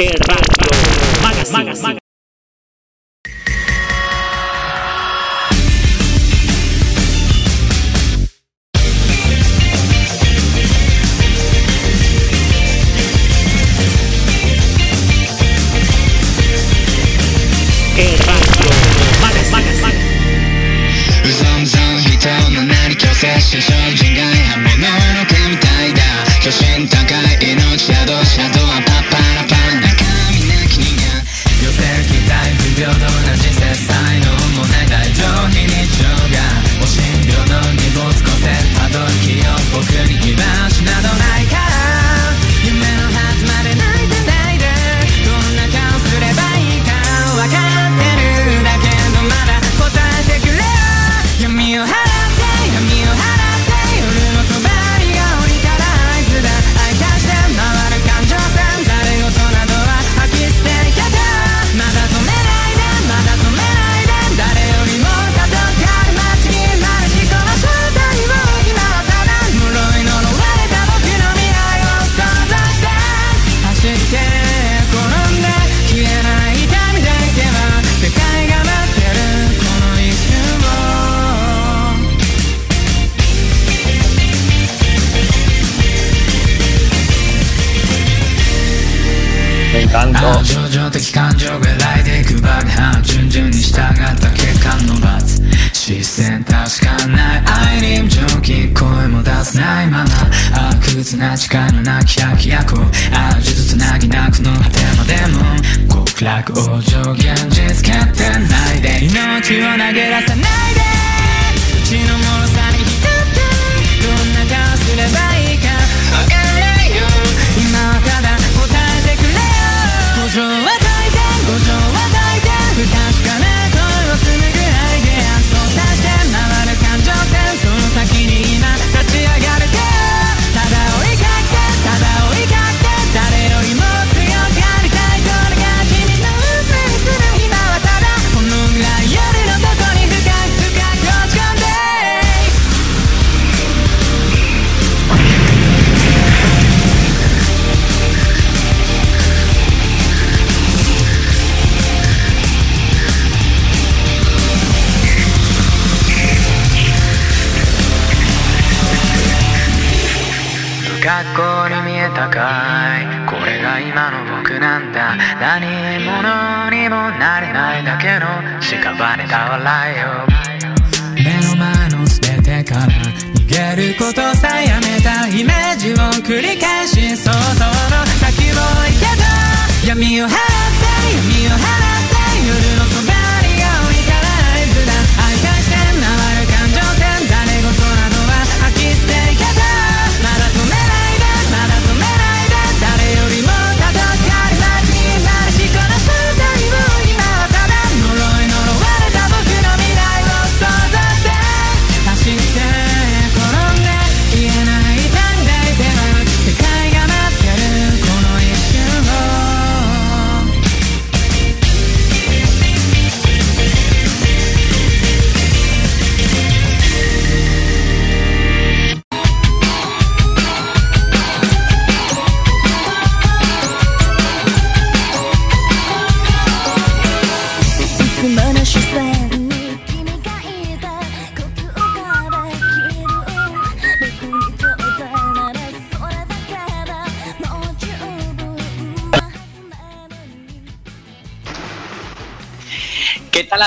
Radio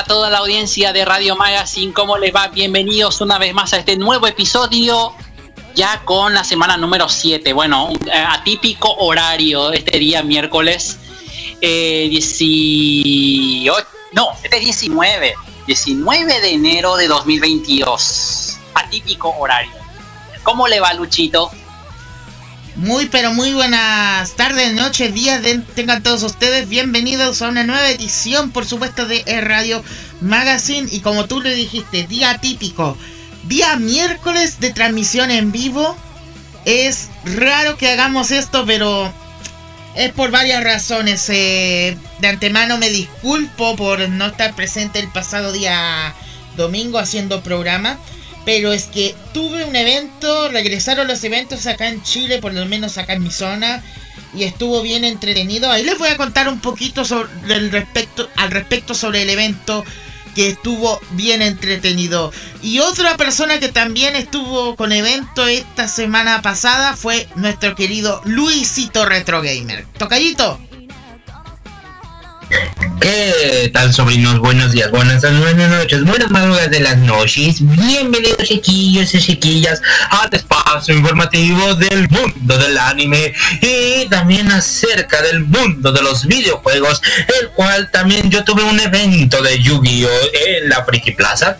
la audiencia de Radio Magazine, ¿cómo les va? Bienvenidos una vez más a este nuevo episodio, ya con la semana número 7. Bueno, eh, atípico horario este día miércoles eh, 18, no, este 19, 19 de enero de 2022. Atípico horario. ¿Cómo le va, Luchito? Muy pero muy buenas tardes, noches, días, tengan todos ustedes bienvenidos a una nueva edición, por supuesto, de e Radio Magazine. Y como tú le dijiste, día típico, día miércoles de transmisión en vivo. Es raro que hagamos esto, pero es por varias razones. Eh, de antemano me disculpo por no estar presente el pasado día domingo haciendo programa. Pero es que tuve un evento, regresaron los eventos acá en Chile, por lo menos acá en mi zona, y estuvo bien entretenido. Ahí les voy a contar un poquito sobre el respecto, al respecto sobre el evento que estuvo bien entretenido. Y otra persona que también estuvo con evento esta semana pasada fue nuestro querido Luisito Retro Gamer. ¿Qué tal, sobrinos? Buenos días, buenas tardes, buenas noches, buenas madrugadas de las noches. Bienvenidos, chiquillos y chiquillas, al espacio informativo del mundo del anime y también acerca del mundo de los videojuegos, el cual también yo tuve un evento de Yu-Gi-Oh! en la Friki Plaza,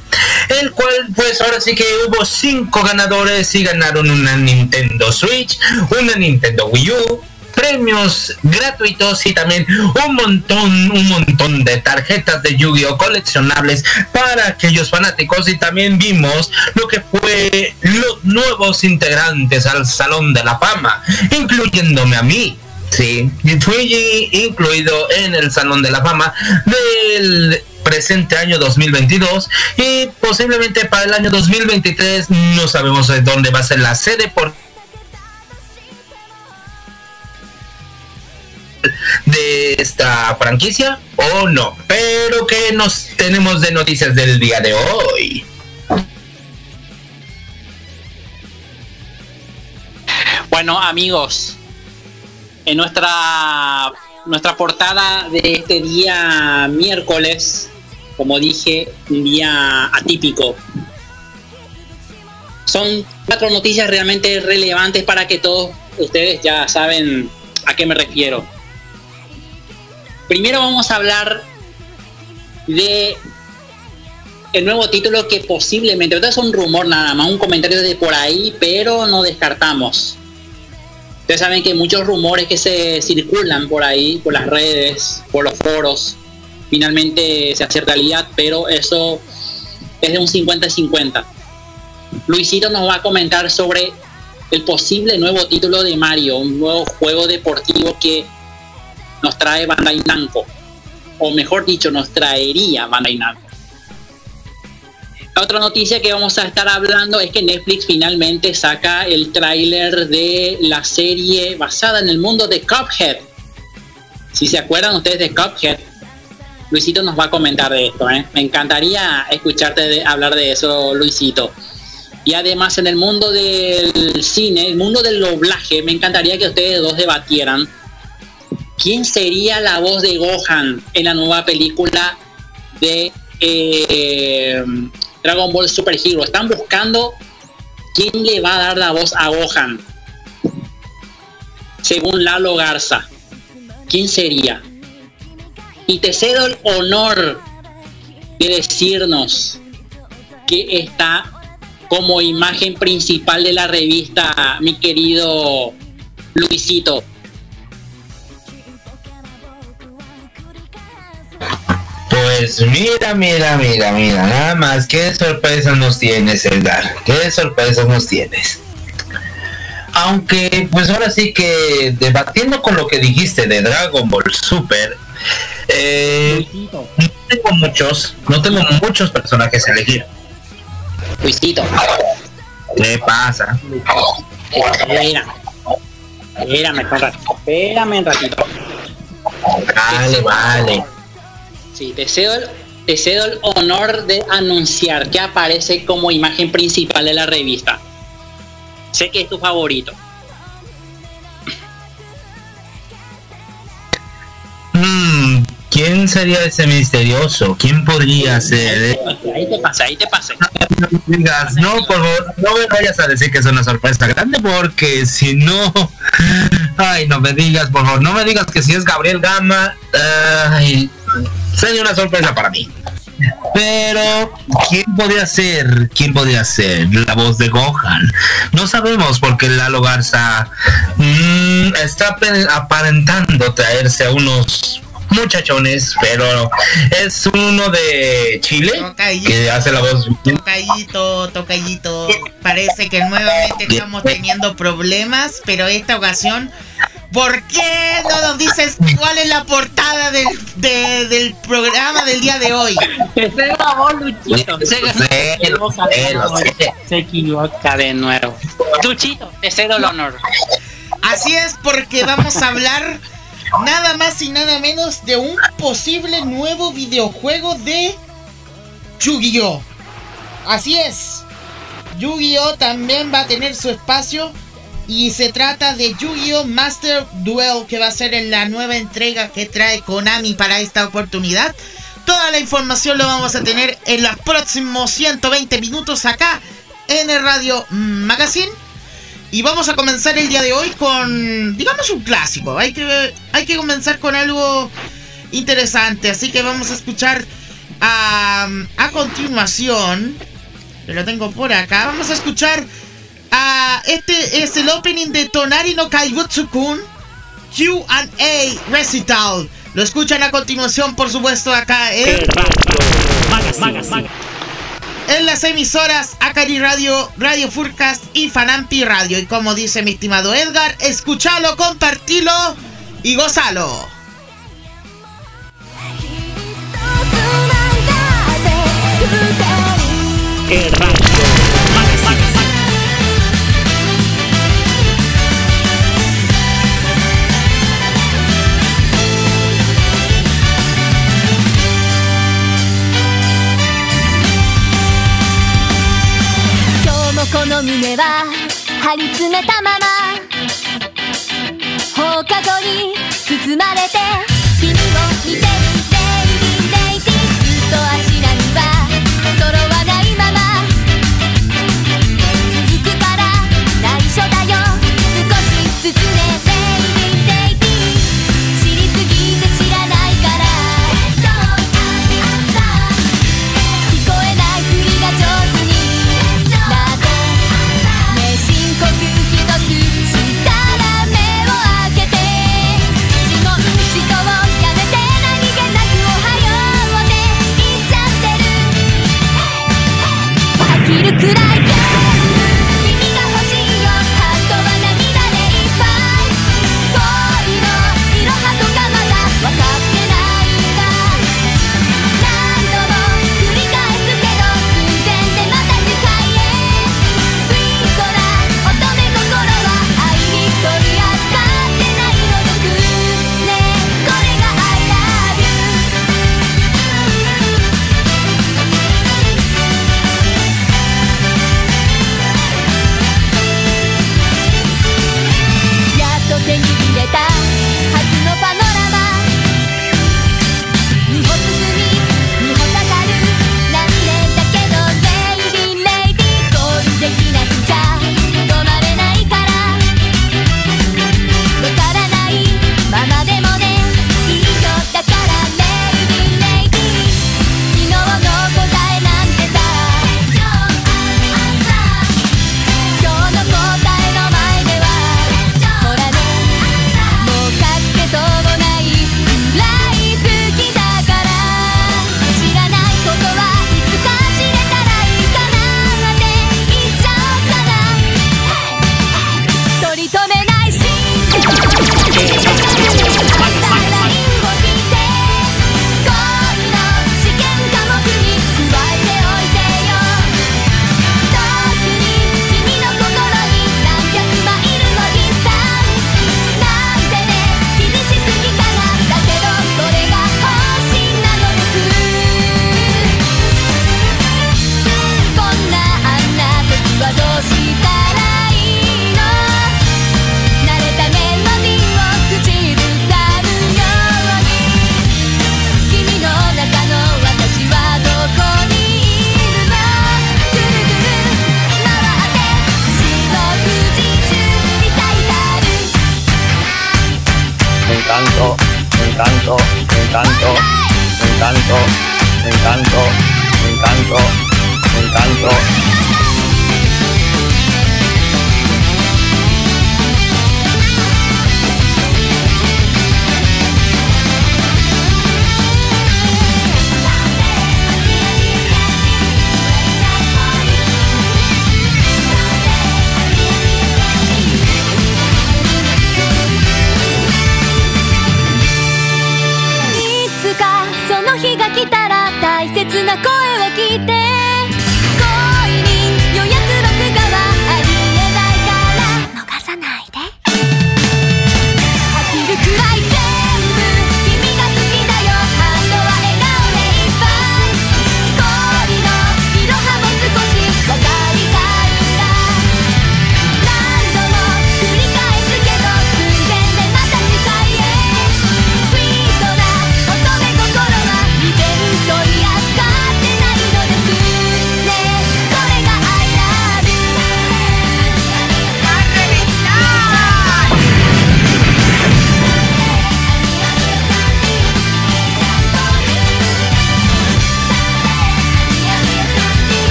el cual, pues ahora sí que hubo cinco ganadores y ganaron una Nintendo Switch, una Nintendo Wii U premios gratuitos y también un montón, un montón de tarjetas de Yu-Gi-Oh coleccionables para aquellos fanáticos. Y también vimos lo que fue los nuevos integrantes al Salón de la Fama, incluyéndome a mí. Sí, fui incluido en el Salón de la Fama del presente año 2022 y posiblemente para el año 2023 no sabemos de dónde va a ser la sede porque de esta franquicia o no. Pero que nos tenemos de noticias del día de hoy. Bueno, amigos, en nuestra nuestra portada de este día miércoles, como dije, un día atípico. Son cuatro noticias realmente relevantes para que todos ustedes ya saben a qué me refiero. Primero vamos a hablar de el nuevo título que posiblemente, es un rumor nada más, un comentario de por ahí, pero no descartamos. Ustedes saben que muchos rumores que se circulan por ahí, por las redes, por los foros, finalmente se hace realidad, pero eso es de un 50-50. Luisito nos va a comentar sobre el posible nuevo título de Mario, un nuevo juego deportivo que nos trae Bandai Namco, o mejor dicho, nos traería Bandai Namco. Otra noticia que vamos a estar hablando es que Netflix finalmente saca el tráiler de la serie basada en el mundo de Cuphead. Si se acuerdan ustedes de Cuphead, Luisito nos va a comentar de esto. ¿eh? Me encantaría escucharte hablar de eso, Luisito. Y además en el mundo del cine, el mundo del doblaje, me encantaría que ustedes dos debatieran quién sería la voz de Gohan en la nueva película de eh, Dragon Ball Super Hero. Están buscando quién le va a dar la voz a Gohan. Según Lalo Garza. ¿Quién sería? Y te cedo el honor de decirnos que está como imagen principal de la revista, mi querido Luisito. Pues mira, mira, mira, mira, nada más, qué sorpresas nos tienes, Eldar, qué sorpresas nos tienes. Aunque, pues ahora sí que debatiendo con lo que dijiste de Dragon Ball Super, eh, no tengo muchos, no tengo muchos personajes a elegir. Luisito. ¿Qué pasa? Espérame un ratito. Vale, vale. Sí, te cedo, el, cedo el honor de anunciar que aparece como imagen principal de la revista. Sé que es tu favorito. Hmm, ¿Quién sería ese misterioso? ¿Quién podría ser? Ahí te pasa, ahí te pasa. No, por favor, no me vayas a decir que es una sorpresa grande porque si no... Ay, no me digas, por favor, no me digas que si es Gabriel Gama... Ay, sería una sorpresa para mí. Pero, ¿quién podría ser? ¿Quién podría ser la voz de Gohan? No sabemos porque Lalo Garza mm, está aparentando traerse a unos muchachones, pero es uno de Chile que hace la voz. Tocallito, tocallito. Parece que nuevamente estamos teniendo problemas, pero esta ocasión ¿Por qué no nos dices cuál es la portada del, del programa del día de hoy? Se grabó Luchito. Se, se equivoca de nuevo. Luchito, te cedo el honor. Así es, porque vamos a hablar nada más y nada menos de un posible nuevo videojuego de Yu-Gi-Oh! Así es. Yu-Gi-Oh! también va a tener su espacio y se trata de Yu-Gi-Oh! Master Duel que va a ser en la nueva entrega que trae Konami para esta oportunidad. Toda la información lo vamos a tener en los próximos 120 minutos acá en el Radio Magazine. Y vamos a comenzar el día de hoy con, digamos, un clásico. Hay que, hay que comenzar con algo interesante. Así que vamos a escuchar a, a continuación. Lo tengo por acá. Vamos a escuchar Ah, este es el opening de Tonari no Kaibutsu-kun QA Recital. Lo escuchan a continuación, por supuesto, acá en, en las emisoras Akari Radio, Radio Furcast y Fanampi Radio. Y como dice mi estimado Edgar, escúchalo, compartilo y gozalo. この胸は張り詰めたまま放課後に包まれ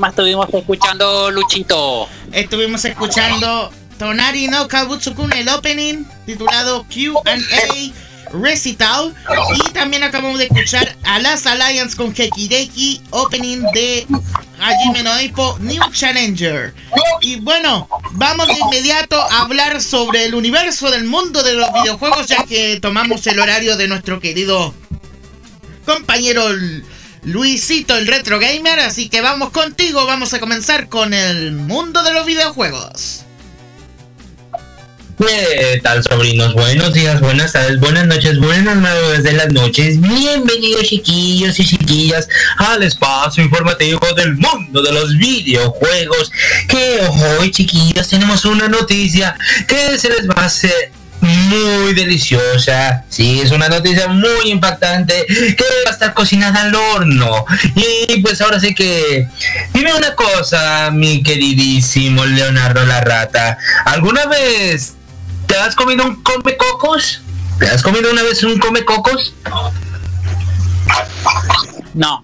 estuvimos escuchando, Luchito? Estuvimos escuchando Tonari no Kabutsukun, el opening titulado QA Recital. Y también acabamos de escuchar a las Alliance con Hekireki, opening de Hajime no Ippo New Challenger. Y bueno, vamos de inmediato a hablar sobre el universo del mundo de los videojuegos, ya que tomamos el horario de nuestro querido compañero Luisito, el retro gamer. Así que vamos contigo, vamos a comenzar con el mundo de los videojuegos. ¿Qué tal, sobrinos? Buenos días, buenas tardes, buenas noches, buenas madrugadas de las noches. Bienvenidos, chiquillos y chiquillas, al espacio informativo del mundo de los videojuegos. Que hoy, chiquillos, tenemos una noticia que se les va a hacer muy deliciosa. Sí, es una noticia muy impactante que va a estar cocinada al horno. Y pues ahora sí que... Dime una cosa, mi queridísimo Leonardo la Rata. ¿Alguna vez te has comido un come cocos? ¿Te has comido una vez un come cocos? No.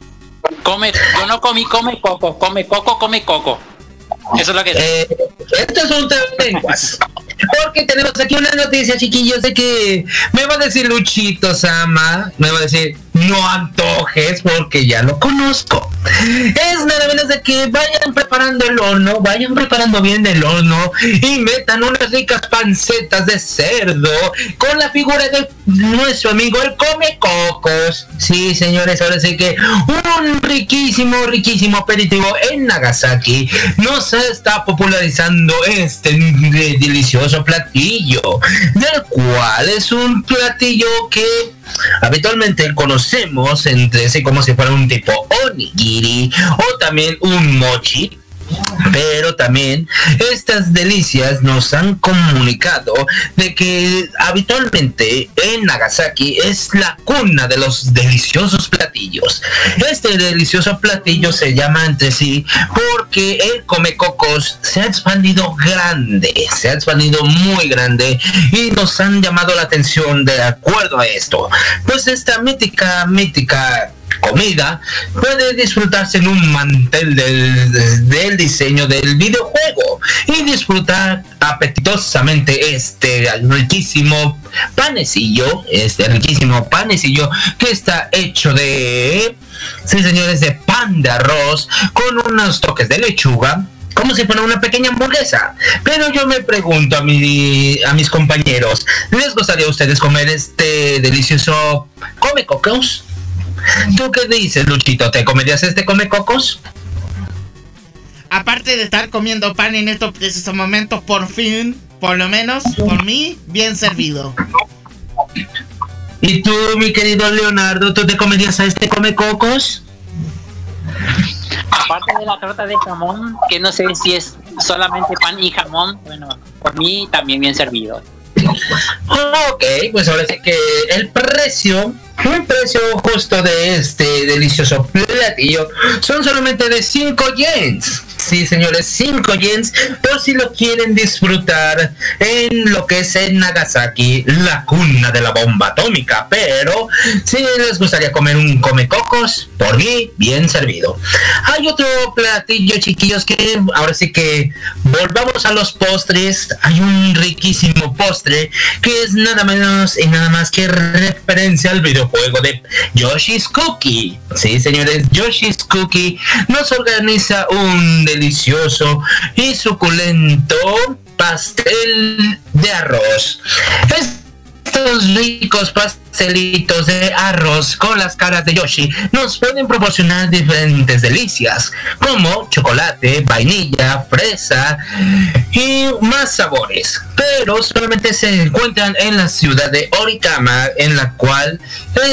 Come, yo no comí come coco, come coco, come coco. Eso es lo que. Eh, esto es un tema de lenguas. Porque tenemos aquí una noticia, chiquillos, de que me va a decir Luchito Sama, me va a decir, no antojes porque ya lo conozco. Es nada menos de que vayan preparando el horno, vayan preparando bien el horno y metan unas ricas pancetas de cerdo con la figura de nuestro amigo el come cocos. Sí, señores, ahora sí que un riquísimo, riquísimo aperitivo en Nagasaki nos está popularizando este de- delicioso platillo, del cual es un platillo que habitualmente conocemos entre sí como si fuera un tipo onigiri o también un mochi. Pero también estas delicias nos han comunicado de que habitualmente en Nagasaki es la cuna de los deliciosos platillos. Este delicioso platillo se llama entre sí porque el Comecocos se ha expandido grande, se ha expandido muy grande y nos han llamado la atención de acuerdo a esto. Pues esta mítica, mítica comida puede disfrutarse en un mantel del, del diseño del videojuego y disfrutar apetitosamente este riquísimo panecillo, este riquísimo panecillo que está hecho de, sí señores, de pan de arroz con unos toques de lechuga, como si fuera una pequeña hamburguesa. Pero yo me pregunto a, mi, a mis compañeros, ¿les gustaría a ustedes comer este delicioso come cocos? ¿Tú qué dices, Luchito? ¿Te comerías este come cocos? Aparte de estar comiendo pan en estos precisos momentos, por fin, por lo menos, por mí, bien servido. ¿Y tú, mi querido Leonardo, tú te comerías a este come cocos? Aparte de la torta de jamón, que no sé si es solamente pan y jamón, bueno, por mí también bien servido. Ok, pues ahora sí que el precio, un precio justo de este delicioso platillo, son solamente de 5 yens. Sí, señores, 5 yens por si lo quieren disfrutar en lo que es en Nagasaki, la cuna de la bomba atómica. Pero si les gustaría comer un come cocos, por mí, bien servido. Hay otro platillo, chiquillos, que ahora sí que volvamos a los postres. Hay un riquísimo postre que es nada menos y nada más que referencia al videojuego de Yoshi's Cookie. Sí, señores, Yoshi's Cookie nos organiza un delicioso y suculento pastel de arroz. Estos ricos pastelitos de arroz con las caras de Yoshi nos pueden proporcionar diferentes delicias, como chocolate, vainilla, fresa y más sabores. Pero solamente se encuentran en la ciudad de Orikama, en la cual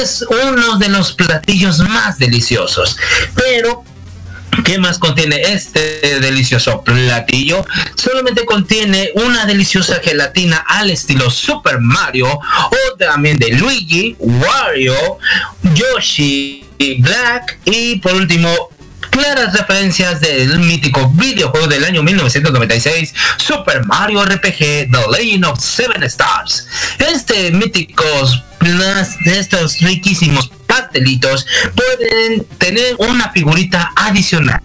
es uno de los platillos más deliciosos. Pero ¿Qué más contiene este delicioso platillo? Solamente contiene una deliciosa gelatina al estilo Super Mario o también de Luigi, Wario, Yoshi, Black y por último claras referencias del mítico videojuego del año 1996, Super Mario RPG The Legend of Seven Stars. Este míticos las- estos riquísimos pastelitos pueden tener una figurita adicional,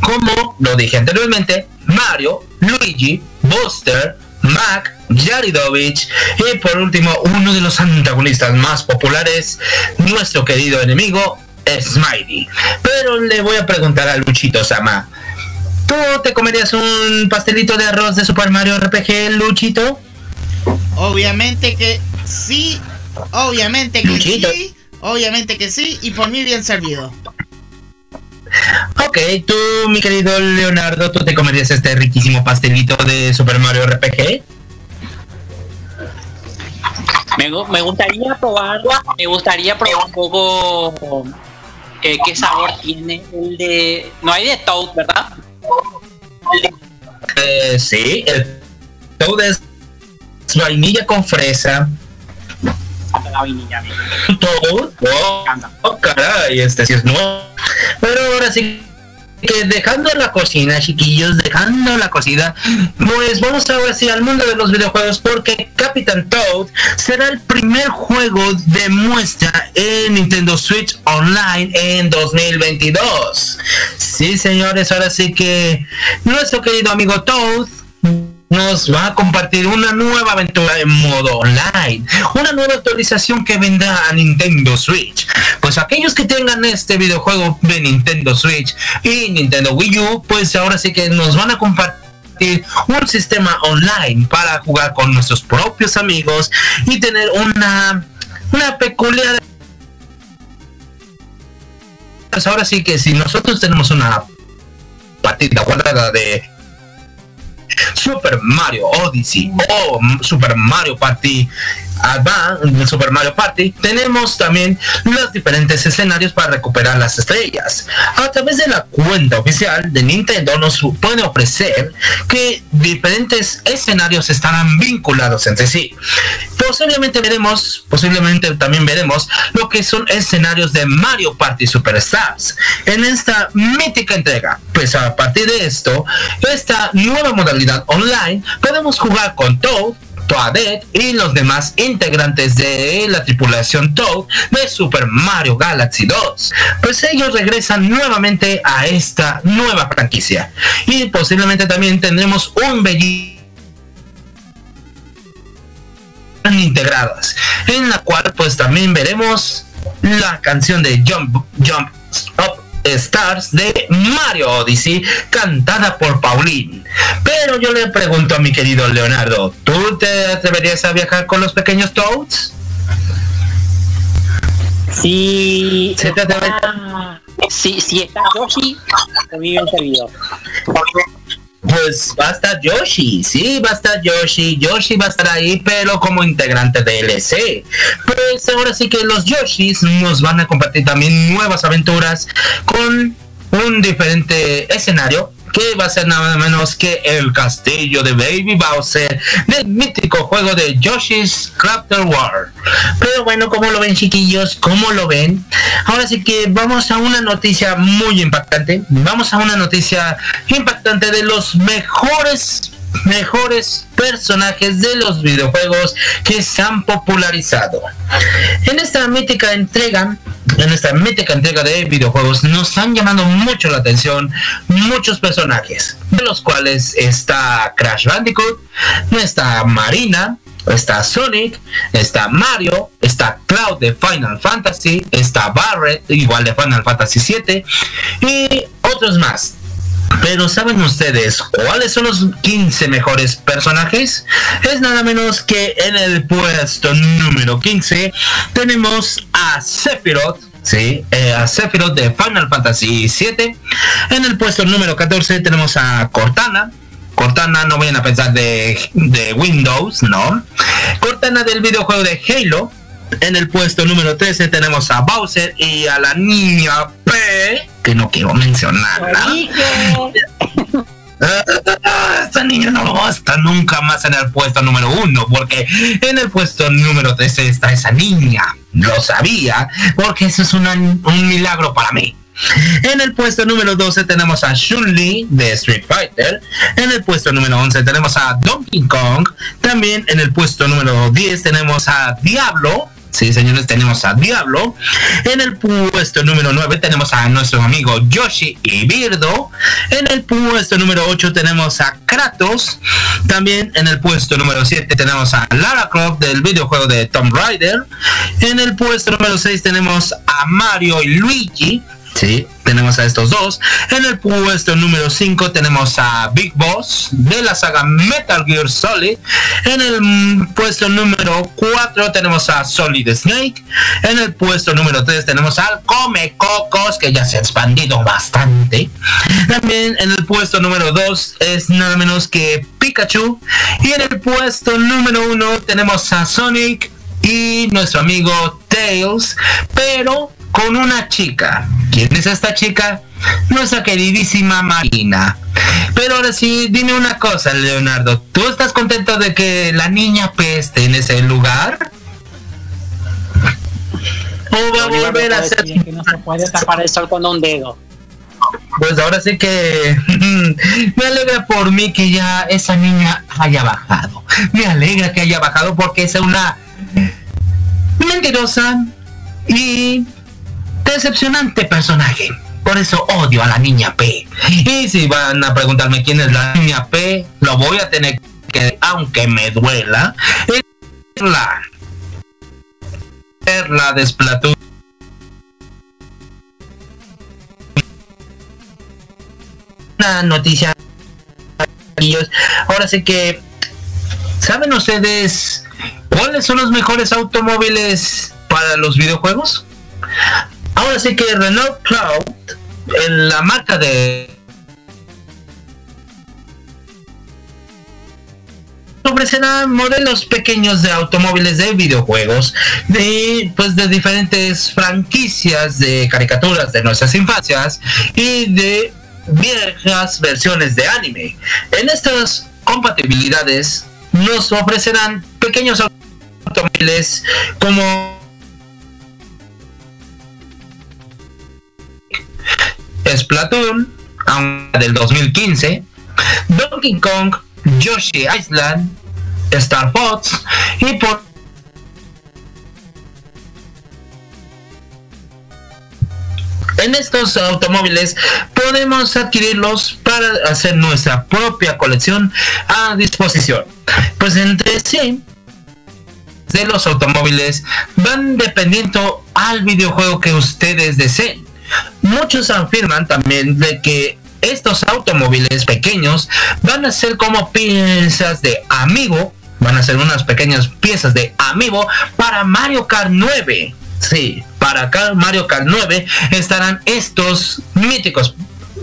como lo dije anteriormente, Mario, Luigi, Buster, Mac, Jaridovich y por último uno de los antagonistas más populares, nuestro querido enemigo Smiley. Pero le voy a preguntar a Luchito Sama. ¿Tú te comerías un pastelito de arroz de Super Mario RPG, Luchito? Obviamente que sí, obviamente que Luchito. sí, obviamente que sí, y por mí bien servido. Ok, tú, mi querido Leonardo, ¿tú te comerías este riquísimo pastelito de Super Mario RPG? Me, me gustaría probar, me gustaría probar un poco eh, qué sabor tiene el de. No hay de Toad, ¿verdad? Eh, sí, el Toad es vainilla con fresa. La vainilla. Toad, oh, oh, caray, este sí es nuevo. Pero ahora sí que dejando la cocina, chiquillos, dejando la cocina, pues vamos ahora sí al mundo de los videojuegos porque Captain Toad será el primer juego de muestra en Nintendo Switch Online en 2022. Sí, señores, ahora sí que nuestro querido amigo Toad nos va a compartir una nueva aventura en modo online, una nueva actualización que vendrá a Nintendo Switch. Pues aquellos que tengan este videojuego de Nintendo Switch y Nintendo Wii U, pues ahora sí que nos van a compartir un sistema online para jugar con nuestros propios amigos y tener una una peculiar pues ahora sí que si nosotros tenemos una partida guardada de Super Mario Odyssey o Super Mario Party Advance, Super Mario Party, tenemos también los diferentes escenarios para recuperar las estrellas. A través de la cuenta oficial de Nintendo nos puede ofrecer que diferentes escenarios estarán vinculados entre sí. Posiblemente veremos, posiblemente también veremos lo que son escenarios de Mario Party Superstars en esta mítica entrega. Pues a partir de esto, esta nueva modalidad online, podemos jugar con Toad, Toadette y los demás integrantes de la tripulación Toad de Super Mario Galaxy 2. Pues ellos regresan nuevamente a esta nueva franquicia. Y posiblemente también tendremos un bellísimo integradas en la cual pues también veremos la canción de Jump Jump Up Stars de Mario Odyssey cantada por Pauline. Pero yo le pregunto a mi querido Leonardo, ¿tú te atreverías a viajar con los pequeños Toads? Sí. ¿Se te está- Sí, sí está Yoshi, a mí bien servido. Pues va a estar Yoshi, sí, va a estar Yoshi. Yoshi va a estar ahí, pero como integrante de LC. Pues ahora sí que los Yoshis nos van a compartir también nuevas aventuras con un diferente escenario que va a ser nada menos que el castillo de Baby Bowser del mítico juego de Yoshi's Crafter World. Pero bueno, como lo ven chiquillos? ¿Cómo lo ven? Ahora sí que vamos a una noticia muy impactante. Vamos a una noticia impactante de los mejores mejores personajes de los videojuegos que se han popularizado. En esta mítica entrega, en esta mítica entrega de videojuegos, nos han llamado mucho la atención muchos personajes, de los cuales está Crash Bandicoot, está Marina, está Sonic, está Mario, está Cloud de Final Fantasy, está Barret, igual de Final Fantasy 7, y otros más. Pero ¿saben ustedes cuáles son los 15 mejores personajes? Es nada menos que en el puesto número 15 tenemos a Sephiroth. Sí, eh, a Sephiroth de Final Fantasy 7. En el puesto número 14 tenemos a Cortana. Cortana no vayan a pensar de Windows, ¿no? Cortana del videojuego de Halo. En el puesto número 13 tenemos a Bowser y a la niña P, que no quiero mencionarla. Esta niña no va a estar nunca más en el puesto número uno, porque en el puesto número 13 está esa niña. Lo sabía, porque eso es una- un milagro para mí. En el puesto número 12 tenemos a Chun-Li de Street Fighter. En el puesto número 11 tenemos a Donkey Kong. También en el puesto número 10 tenemos a Diablo. Sí, señores, tenemos a Diablo. En el puesto número 9 tenemos a nuestro amigo Yoshi y Birdo. En el puesto número 8 tenemos a Kratos. También en el puesto número 7 tenemos a Lara Croft del videojuego de Tomb Raider. En el puesto número 6 tenemos a Mario y Luigi. Sí, tenemos a estos dos. En el puesto número 5 tenemos a Big Boss de la saga Metal Gear Solid. En el puesto número 4 tenemos a Solid Snake. En el puesto número 3 tenemos al Come Cocos, que ya se ha expandido bastante. También en el puesto número 2 es nada menos que Pikachu. Y en el puesto número 1 tenemos a Sonic y nuestro amigo Tails. Pero con una chica. ¿Quién es esta chica? Nuestra queridísima Marina. Pero ahora sí, dime una cosa, Leonardo. ¿Tú estás contento de que la niña peste en ese lugar? ¿O va a volver a ser... que no se puede tapar el sol con un dedo. Pues ahora sí que me alegra por mí que ya esa niña haya bajado. Me alegra que haya bajado porque es una mentirosa y decepcionante personaje. Por eso odio a la niña P. Y si van a preguntarme quién es la niña P, lo voy a tener que, aunque me duela, es la, es la de. Una noticia. Ahora sí que, ¿saben ustedes cuáles son los mejores automóviles para los videojuegos? Ahora sí que Renault Cloud, en la marca de ofrecerá modelos pequeños de automóviles de videojuegos de pues de diferentes franquicias de caricaturas de nuestras infancias y de viejas versiones de anime. En estas compatibilidades nos ofrecerán pequeños automóviles como Splatoon del 2015, Donkey Kong, Yoshi Island, Star Fox y por En estos automóviles podemos adquirirlos para hacer nuestra propia colección a disposición. Pues entre sí, de los automóviles van dependiendo al videojuego que ustedes deseen. Muchos afirman también de que estos automóviles pequeños van a ser como piezas de amigo, van a ser unas pequeñas piezas de amigo para Mario Kart 9. Sí, para Mario Kart 9 estarán estos míticos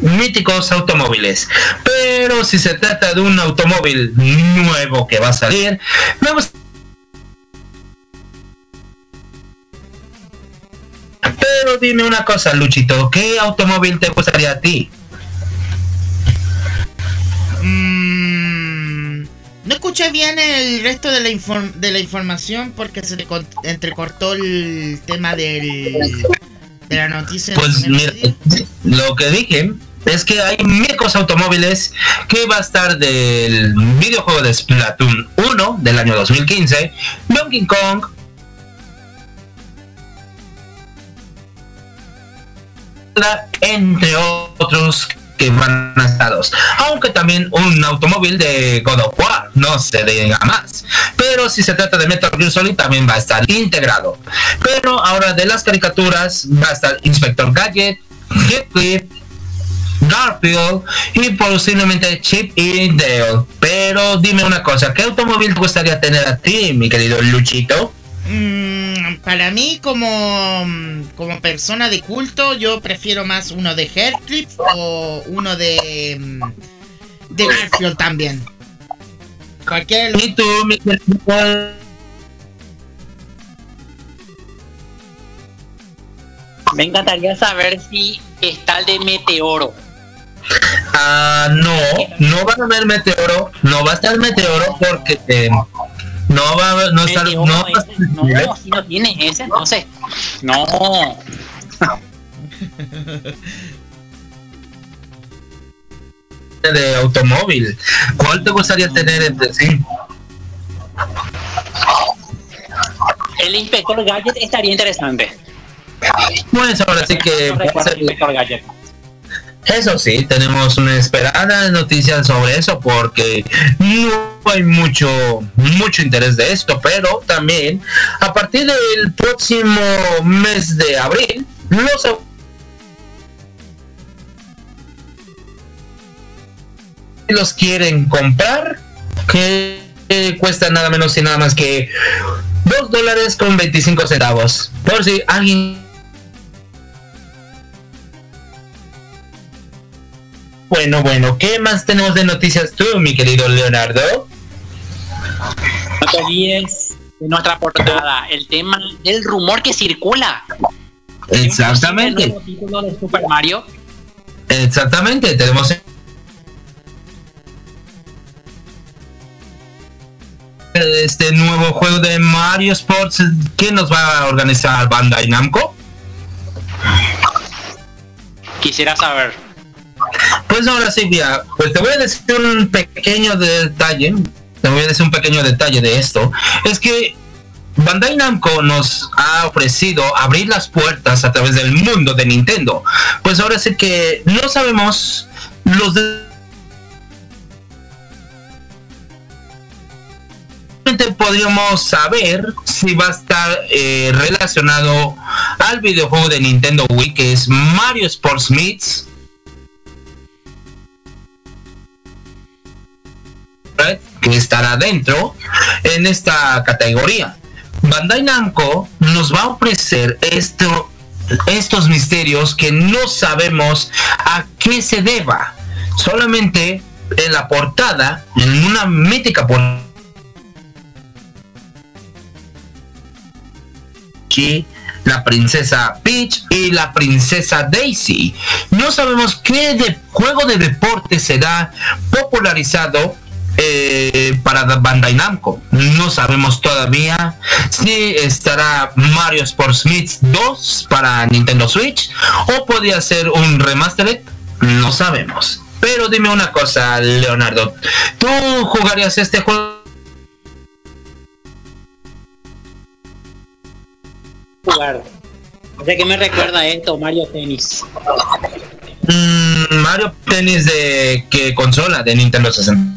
míticos automóviles. Pero si se trata de un automóvil nuevo que va a salir, me gusta Pero dime una cosa, Luchito, ¿qué automóvil te gustaría a ti? Mm, no escuché bien el resto de la, inform- de la información porque se le con- entrecortó el tema del, de la noticia. Pues mira, lo que dije es que hay micos automóviles que va a estar del videojuego de Splatoon 1 del año 2015, Donkey Kong, entre otros que van a estar. Aunque también un automóvil de God of War, no se diga más. Pero si se trata de Metal Gear Solid también va a estar integrado. Pero ahora de las caricaturas va a estar Inspector Gadget, Heathcliff, Garfield y posiblemente Chip y Dale. Pero dime una cosa, ¿qué automóvil te gustaría tener a ti, mi querido Luchito? Mm, para mí, como, como persona de culto, yo prefiero más uno de Heathcliff o uno de, mm, de Garfield también. Los- Y tú, mi querido Me encantaría saber si está el de Meteoro. Ah, no, no va a haber meteoro, no va a estar meteoro porque eh, no va a haber, no está, no estar- no, si no tiene ese, entonces. No. de automóvil. ¿Cuál te gustaría tener entre sí? El inspector Gadget estaría interesante. Pues ahora sí que No eso sí, tenemos una esperada noticia sobre eso porque no hay mucho mucho interés de esto, pero también a partir del próximo mes de abril los los quieren comprar que cuesta nada menos y nada más que 2 dólares con 25 centavos. Por si alguien Bueno, bueno, ¿qué más tenemos de noticias tú, mi querido Leonardo? No te olvides de nuestra portada, el tema del rumor que circula. El Exactamente, nuevo título de Super Mario. exactamente, tenemos este nuevo juego de Mario Sports que nos va a organizar Bandai Namco. Quisiera saber. Pues ahora sí, pues te voy a decir un pequeño detalle, te voy a decir un pequeño detalle de esto, es que Bandai Namco nos ha ofrecido abrir las puertas a través del mundo de Nintendo. Pues ahora sí que no sabemos los de podríamos saber si va a estar eh, relacionado al videojuego de Nintendo Wii que es Mario Sports Meets que estará dentro en esta categoría. Bandai Namco nos va a ofrecer esto, estos misterios que no sabemos a qué se deba. Solamente en la portada, en una mítica portada, la princesa Peach y la princesa Daisy. No sabemos qué juego de deporte será popularizado eh, para Bandai Namco. No sabemos todavía si estará Mario Sports Mix 2 para Nintendo Switch o podría ser un remastered. No sabemos. Pero dime una cosa, Leonardo. ¿Tú jugarías este juego? Jugar. ¿De qué me recuerda esto? Mario Tennis. Mm, Mario Tennis de qué consola? De Nintendo 60.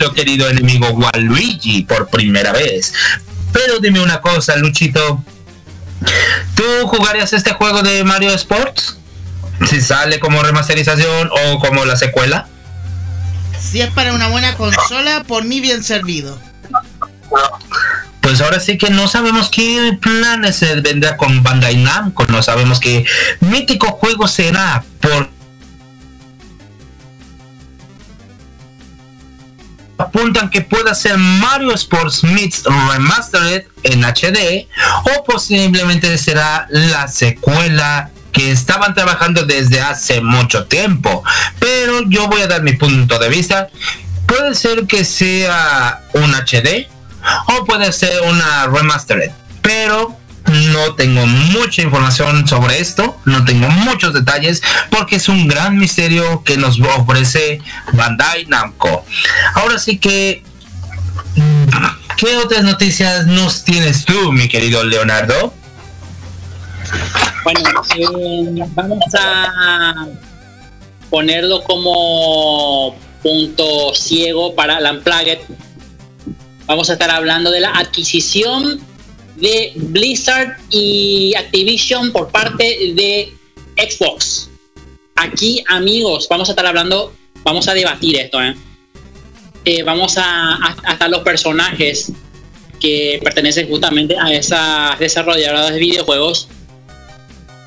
Nuestro querido enemigo Waluigi por primera vez. Pero dime una cosa, Luchito. ¿Tú jugarías este juego de Mario Sports? Si sale como remasterización o como la secuela. Si es para una buena consola, por mí bien servido. Pues ahora sí que no sabemos qué planes se vendrá con Bandai Namco, no sabemos qué mítico juego será por apuntan que pueda ser Mario Sports Mix Remastered en HD o posiblemente será la secuela que estaban trabajando desde hace mucho tiempo. Pero yo voy a dar mi punto de vista. Puede ser que sea un HD o puede ser una remastered. Pero no tengo mucha información sobre esto, no tengo muchos detalles porque es un gran misterio que nos ofrece Bandai Namco. Ahora sí que ¿qué otras noticias nos tienes tú, mi querido Leonardo? Bueno, eh, vamos a ponerlo como punto ciego para la Unplugged. Vamos a estar hablando de la adquisición de Blizzard y Activision por parte de Xbox. Aquí, amigos, vamos a estar hablando, vamos a debatir esto, ¿eh? Eh, vamos a, a- hasta los personajes que pertenecen justamente a esas desarrolladoras de videojuegos.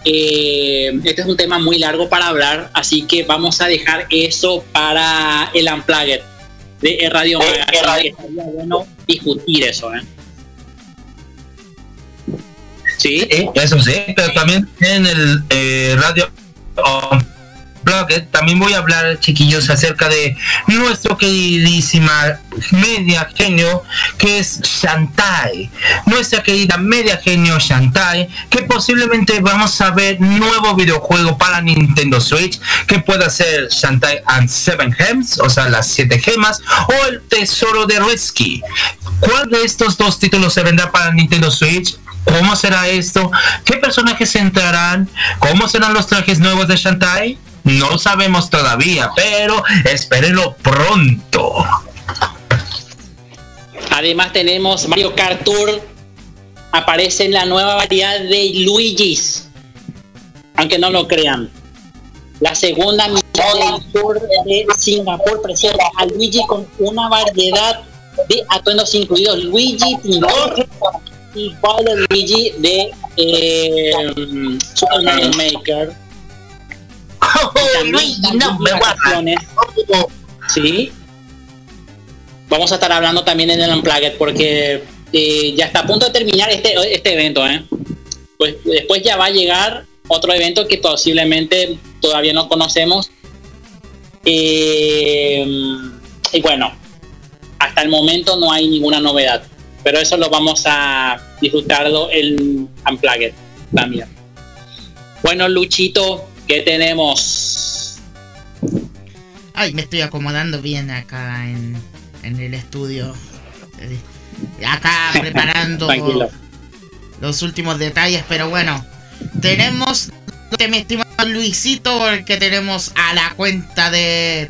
Eh, este es un tema muy largo para hablar, así que vamos a dejar eso para el Unplugged de Radio Magazine. Estaría bueno discutir eso, ¿eh? Sí, Sí, eso sí, pero también en el eh, radio oh, Unplugged, también voy a hablar, chiquillos, acerca de nuestro queridísima media genio, que es Shantai. Nuestra querida media genio Shantai, que posiblemente vamos a ver nuevo videojuego para Nintendo Switch, que pueda ser Shantai and Seven Gems, o sea, las siete gemas, o el tesoro de Risky. ¿Cuál de estos dos títulos se vendrá para Nintendo Switch? ¿Cómo será esto? ¿Qué personajes entrarán? ¿Cómo serán los trajes nuevos de Shantai? No sabemos todavía, pero espérenlo pronto. Además tenemos Mario Kart Tour. Aparece en la nueva variedad de Luigi's. Aunque no lo crean. La segunda mitad del Tour de Singapur presenta a Luigi con una variedad de atuendos incluidos. Luigi Pinocchio igual a Luigi de eh, Super Mario Maker. Oh, Luigi, no me. Sí. Vamos a estar hablando también en el Unplugged porque eh, ya está a punto de terminar este, este evento. ¿eh? Pues después ya va a llegar otro evento que posiblemente todavía no conocemos. Eh, y bueno, hasta el momento no hay ninguna novedad. Pero eso lo vamos a disfrutarlo en Unplugged también. Bueno, Luchito, ¿qué tenemos? Ay, me estoy acomodando bien acá en, en el estudio. Eh, Acá preparando los últimos detalles, pero bueno. Tenemos, mi estimado Luisito, porque tenemos a la cuenta de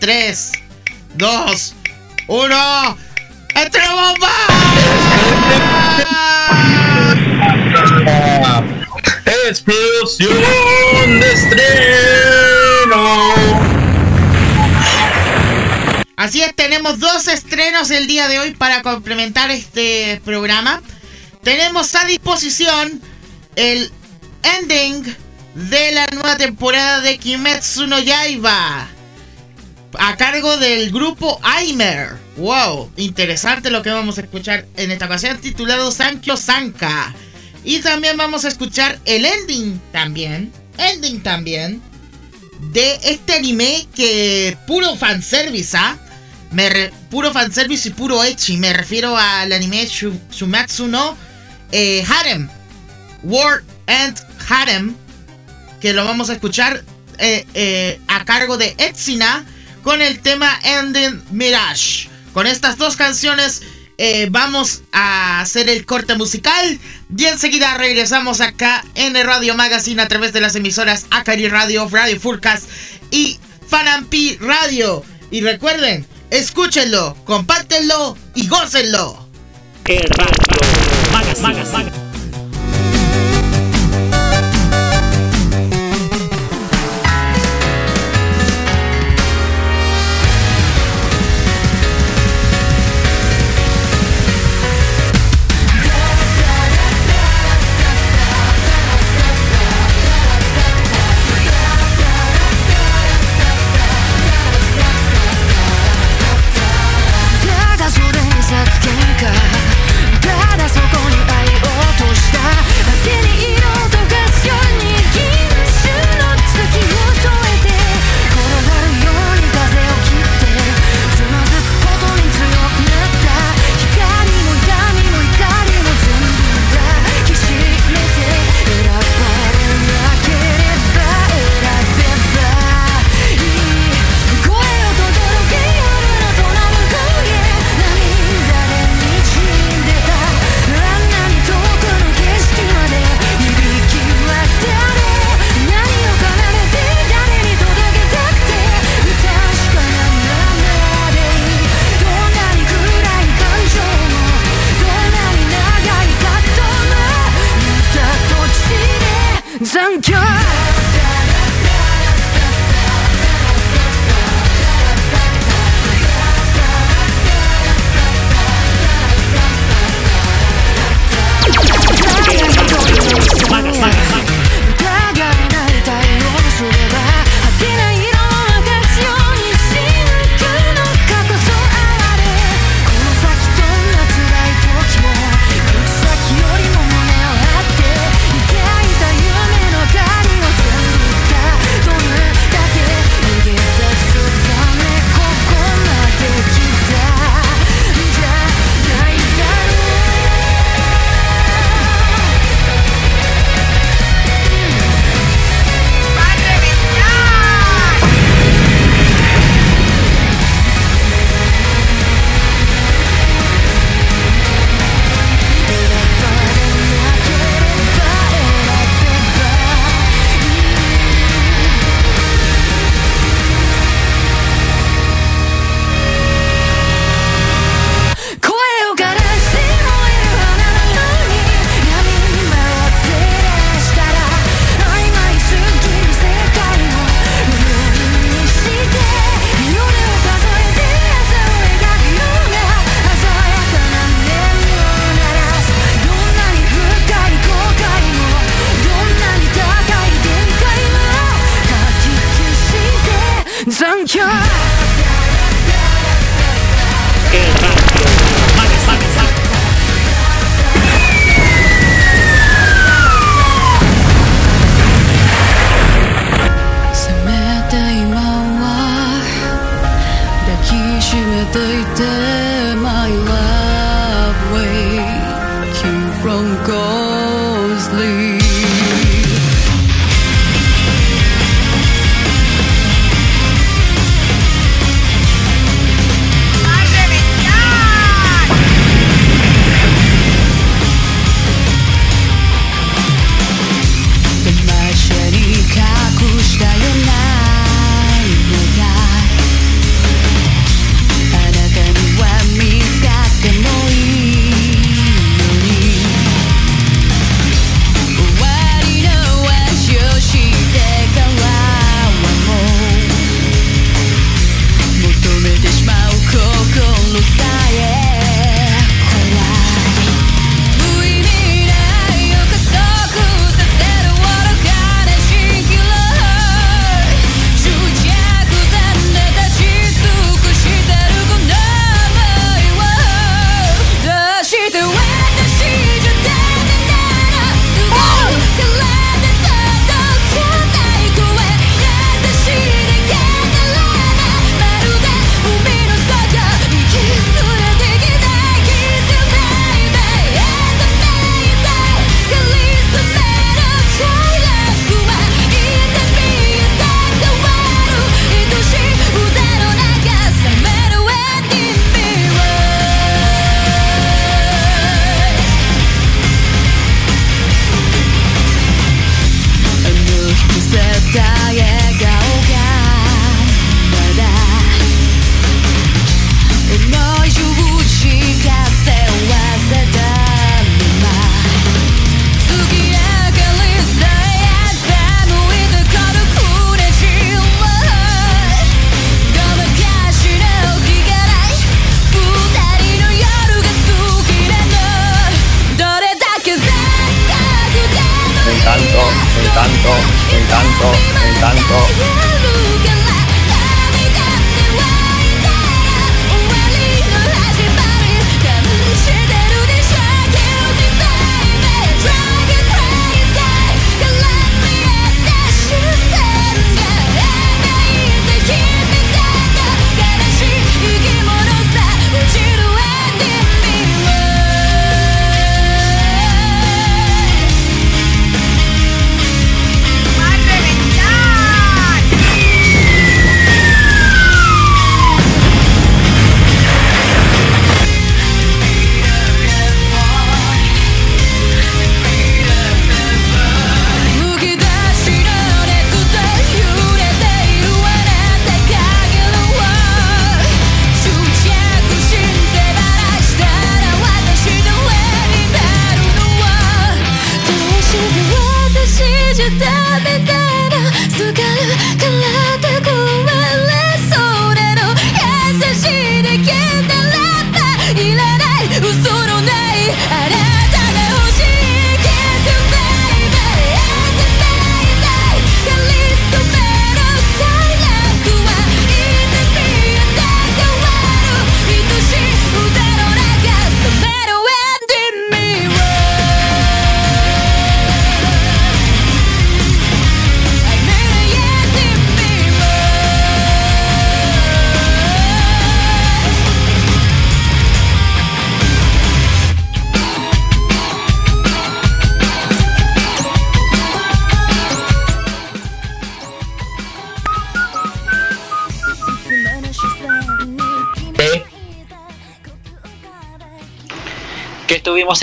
3, 2, 1. ¡Entre bomba! Explosión de estreno. Así es, tenemos dos estrenos el día de hoy para complementar este programa. Tenemos a disposición el ending de la nueva temporada de Kimetsu no Yaiba. A cargo del grupo Aimer. Wow, interesante lo que vamos a escuchar en esta ocasión titulado Sankyo Sanka. Y también vamos a escuchar el ending también. Ending también. De este anime que puro fanservice, ¿ah? Me re- puro fanservice y puro echi. Me refiero al anime Shu- Shumatsu no eh, Harem. World and Harem. Que lo vamos a escuchar eh, eh, a cargo de Etsina con el tema Ending Mirage. Con estas dos canciones eh, vamos a hacer el corte musical y enseguida regresamos acá en el Radio Magazine a través de las emisoras Akari Radio, Radio Fullcast y Fanampi Radio. Y recuerden, escúchenlo, compártenlo y gócenlo. El radio Magazine.「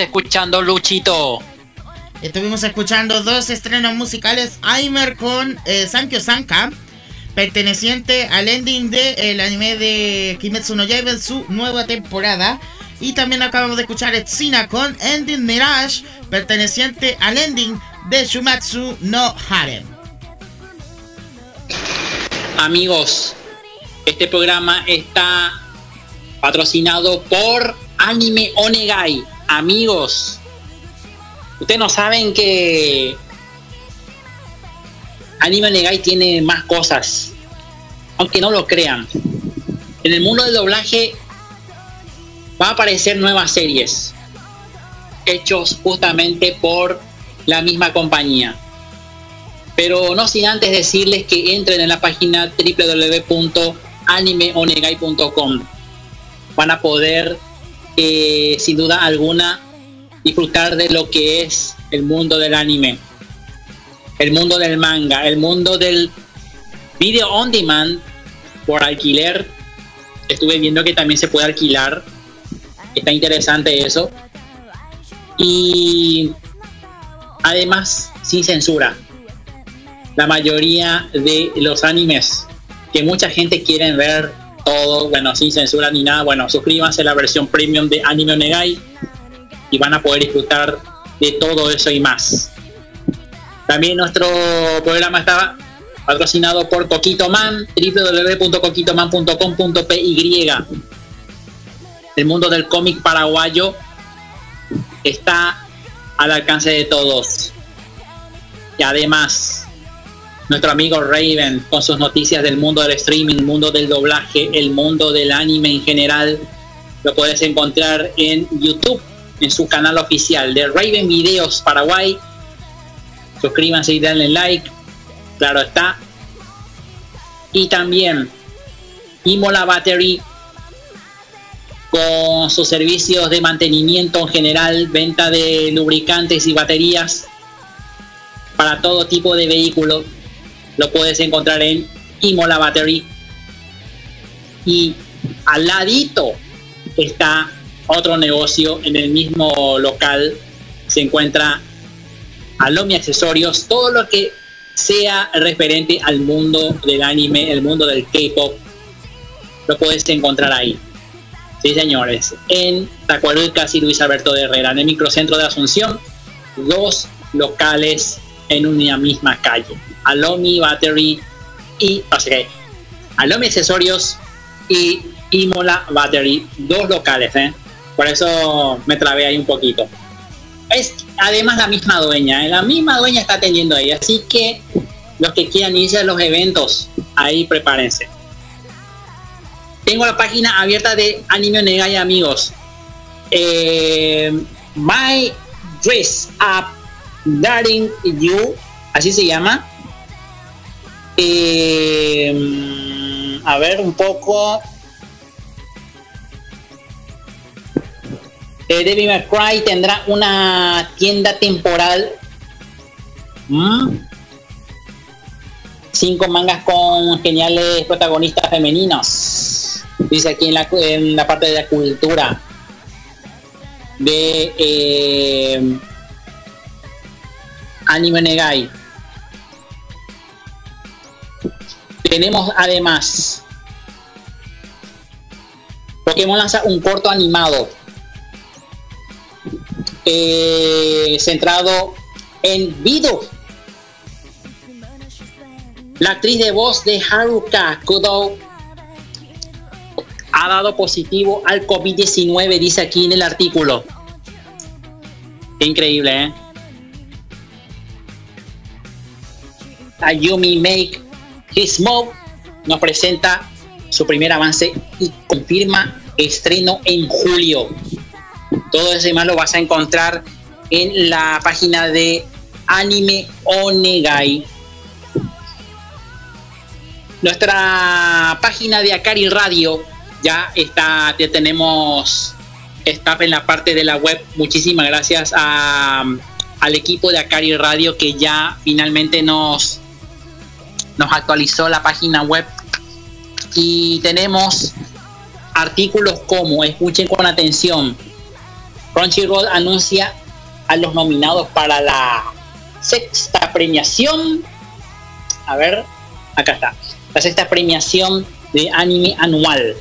escuchando, Luchito? Estuvimos escuchando dos estrenos musicales, Aimer con eh, Sankyo Sanka, perteneciente al ending del de, anime de Kimetsu no Yaiba su nueva temporada. Y también acabamos de escuchar Etsina con Ending Mirage, perteneciente al ending de Shumatsu no Harem. Amigos, este programa está patrocinado por Anime Onegai amigos, ustedes no saben que Anime Negai tiene más cosas, aunque no lo crean. En el mundo del doblaje va a aparecer nuevas series, hechos justamente por la misma compañía. Pero no sin antes decirles que entren en la página www.animeonegai.com. Van a poder eh, sin duda alguna, disfrutar de lo que es el mundo del anime, el mundo del manga, el mundo del video on demand por alquiler. Estuve viendo que también se puede alquilar. Está interesante eso. Y además sin censura. La mayoría de los animes que mucha gente quiere ver todo, bueno, sin censura ni nada, bueno, suscríbanse a la versión premium de Anime Onegai y van a poder disfrutar de todo eso y más. También nuestro programa está patrocinado por Coquito Man, www.coquitoman.com.py. El mundo del cómic paraguayo está al alcance de todos. Y además, nuestro amigo Raven con sus noticias del mundo del streaming, mundo del doblaje, el mundo del anime en general, lo puedes encontrar en YouTube, en su canal oficial de Raven Videos Paraguay. Suscríbanse y denle like, claro está. Y también Imola Battery con sus servicios de mantenimiento en general, venta de lubricantes y baterías para todo tipo de vehículo. Lo puedes encontrar en Imola Battery. Y al ladito está otro negocio en el mismo local. Se encuentra Alomi Accesorios, todo lo que sea referente al mundo del anime, el mundo del K-pop, lo puedes encontrar ahí. Sí, señores, en Tacuarucas y Luis Alberto de Herrera, en el microcentro de Asunción, dos locales en una misma calle. Alomi Battery y, o sea, Alomi Accesorios y Imola Battery, dos locales, ¿eh? Por eso me trabé ahí un poquito. Es además la misma dueña, ¿eh? la misma dueña está atendiendo ahí, así que los que quieran a los eventos, ahí prepárense. Tengo la página abierta de Anime Negai, amigos. Eh, My Dress Up Daring You, así se llama. Eh, a ver un poco. Eh, Devil May Cry tendrá una tienda temporal. Mm. Cinco mangas con geniales protagonistas femeninos. Dice aquí en la, en la parte de la cultura. De eh, Anime Negai. Tenemos además Pokémon lanza un corto animado eh, centrado en Vido. La actriz de voz de Haruka Kudo ha dado positivo al COVID-19, dice aquí en el artículo. Increíble, ¿eh? Ayumi Make His Move nos presenta su primer avance y confirma estreno en julio. Todo ese más lo vas a encontrar en la página de Anime Onegai. Nuestra página de Akari Radio ya está, ya tenemos, está en la parte de la web. Muchísimas gracias a, al equipo de Akari Radio que ya finalmente nos, nos actualizó la página web. Y tenemos artículos como, escuchen con atención, Crunchyroll anuncia a los nominados para la sexta premiación. A ver, acá está. La sexta premiación de anime anual.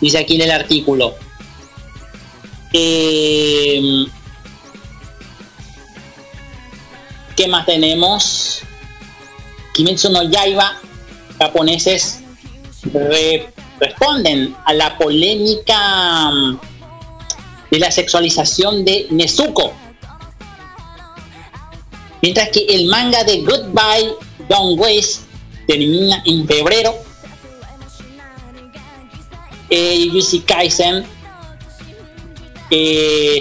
Dice aquí en el artículo. Eh, ¿Qué más tenemos? Kimetsu no Yaiba, japoneses re- responden a la polémica mm, de la sexualización de Nezuko. Mientras que el manga de Goodbye Don't Waste termina en febrero. Eh, Kaisen eh,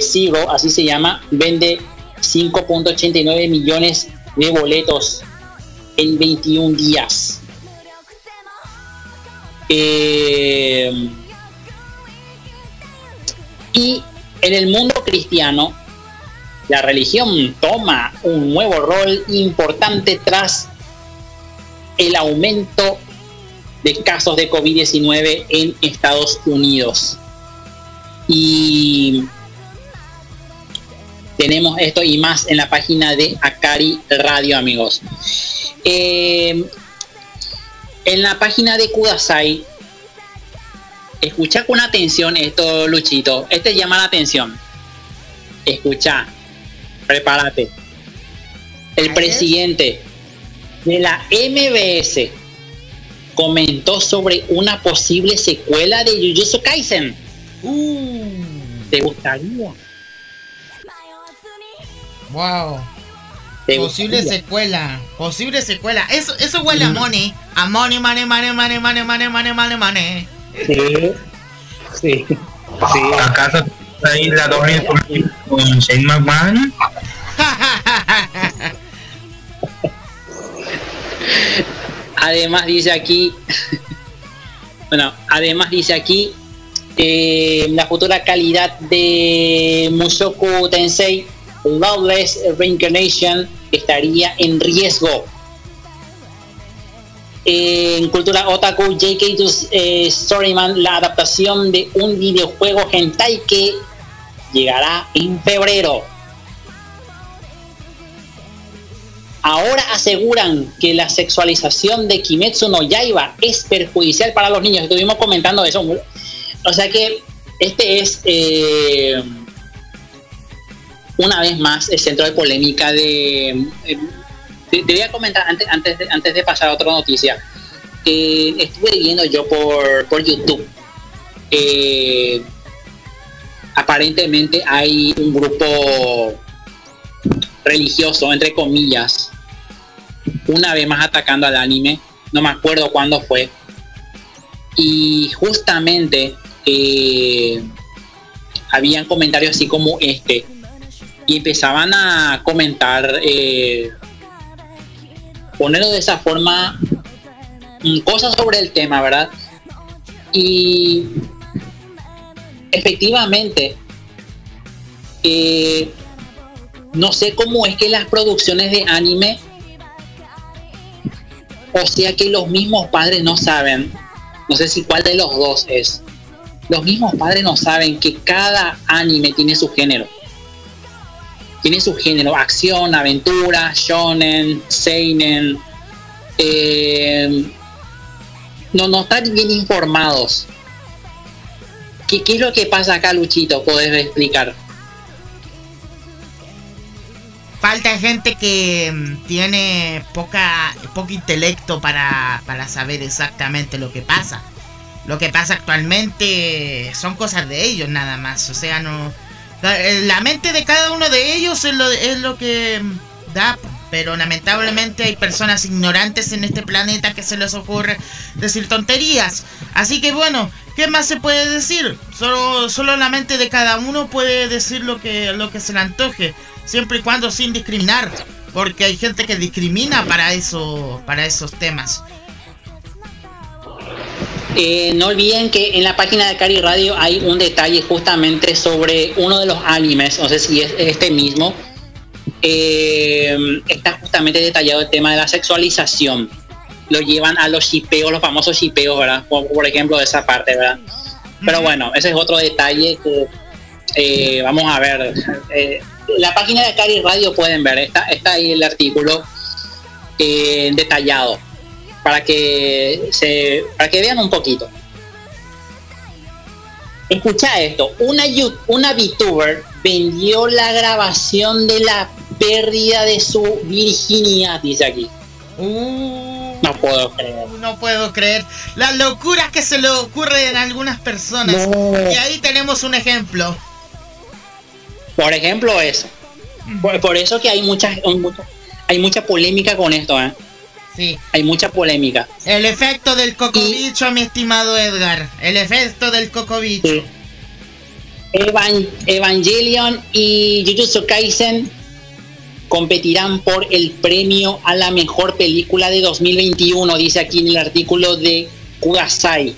así se llama, vende 5.89 millones de boletos en 21 días. Eh, y en el mundo cristiano, la religión toma un nuevo rol importante tras el aumento de casos de COVID-19 en Estados Unidos. Y tenemos esto y más en la página de Akari Radio, amigos. Eh, en la página de Kudasai, escucha con atención esto, Luchito. Este llama la atención. Escucha, prepárate. El presidente de la MBS comentó sobre una posible secuela de Jujutsu Kaisen. Uh, ¿Te gustaría? Wow. ¿Te Posible gustaría? secuela. Posible secuela. Eso, eso huele a money. A money, money, money, money, money, money, money, money, money. Sí. Sí. Sí. ¿Acaso ahí la doble con Shane McMahon? Además dice aquí, bueno, además dice aquí, eh, la futura calidad de Mushoku Tensei Loveless Reincarnation estaría en riesgo. En cultura otaku, J.K. Eh, Storyman, la adaptación de un videojuego hentai que llegará en febrero. Ahora aseguran que la sexualización de Kimetsu no Yaiba es perjudicial para los niños. Estuvimos comentando eso. O sea que este es eh, una vez más el centro de polémica de... eh, te, voy a comentar antes, antes, de, antes de pasar a otra noticia. Eh, estuve viendo yo por, por YouTube. aparentemente hay un grupo religioso, entre comillas, una vez más atacando al anime. No me acuerdo cuándo fue. Y justamente eh, habían comentarios así como este. Empezaban a comentar, eh, ponerlo de esa forma, mm, cosas sobre el tema, ¿verdad? Y efectivamente, eh, no sé cómo es que las producciones de anime, o sea que los mismos padres no saben, no sé si cuál de los dos es, los mismos padres no saben que cada anime tiene su género. Tiene su género, acción, aventura, shonen, seinen. eh, no, no están bien informados. ¿Qué, ¿Qué es lo que pasa acá, Luchito? ¿Podés explicar? Falta gente que mm, tiene poca, poco intelecto para, para saber exactamente lo que pasa. Lo que pasa actualmente son cosas de ellos nada más. O sea, no. La, eh, la mente de cada uno de ellos es lo, es lo que da. Pero lamentablemente hay personas ignorantes en este planeta que se les ocurre decir tonterías. Así que bueno, ¿qué más se puede decir? Solo, solo la mente de cada uno puede decir lo que, lo que se le antoje. Siempre y cuando sin discriminar. Porque hay gente que discrimina para para esos temas. Eh, no olviden que en la página de Cari Radio hay un detalle justamente sobre uno de los animes, no sé si es este mismo. Eh, está justamente detallado el tema de la sexualización. Lo llevan a los shipeos, los famosos shipeos, ¿verdad? Por, por ejemplo, de esa parte, ¿verdad? Pero bueno, ese es otro detalle que eh, vamos a ver. Eh, la página de Cari Radio pueden ver, está, está ahí el artículo detallado para que se para que vean un poquito. Escucha esto, una una VTuber vendió la grabación de la pérdida de su virginidad, dice aquí. Uh, No puedo creer. no puedo creer las locuras que se le ocurren a algunas personas. No. Y ahí tenemos un ejemplo. Por ejemplo, eso. Por, por eso que hay mucha, hay mucha, hay mucha polémica con esto, ¿eh? Sí. Hay mucha polémica. El efecto del cocobicho, mi estimado Edgar. El efecto del cocobicho. Sí. Evan- Evangelion y Jujutsu Kaisen competirán por el premio a la mejor película de 2021, dice aquí en el artículo de Kudasai.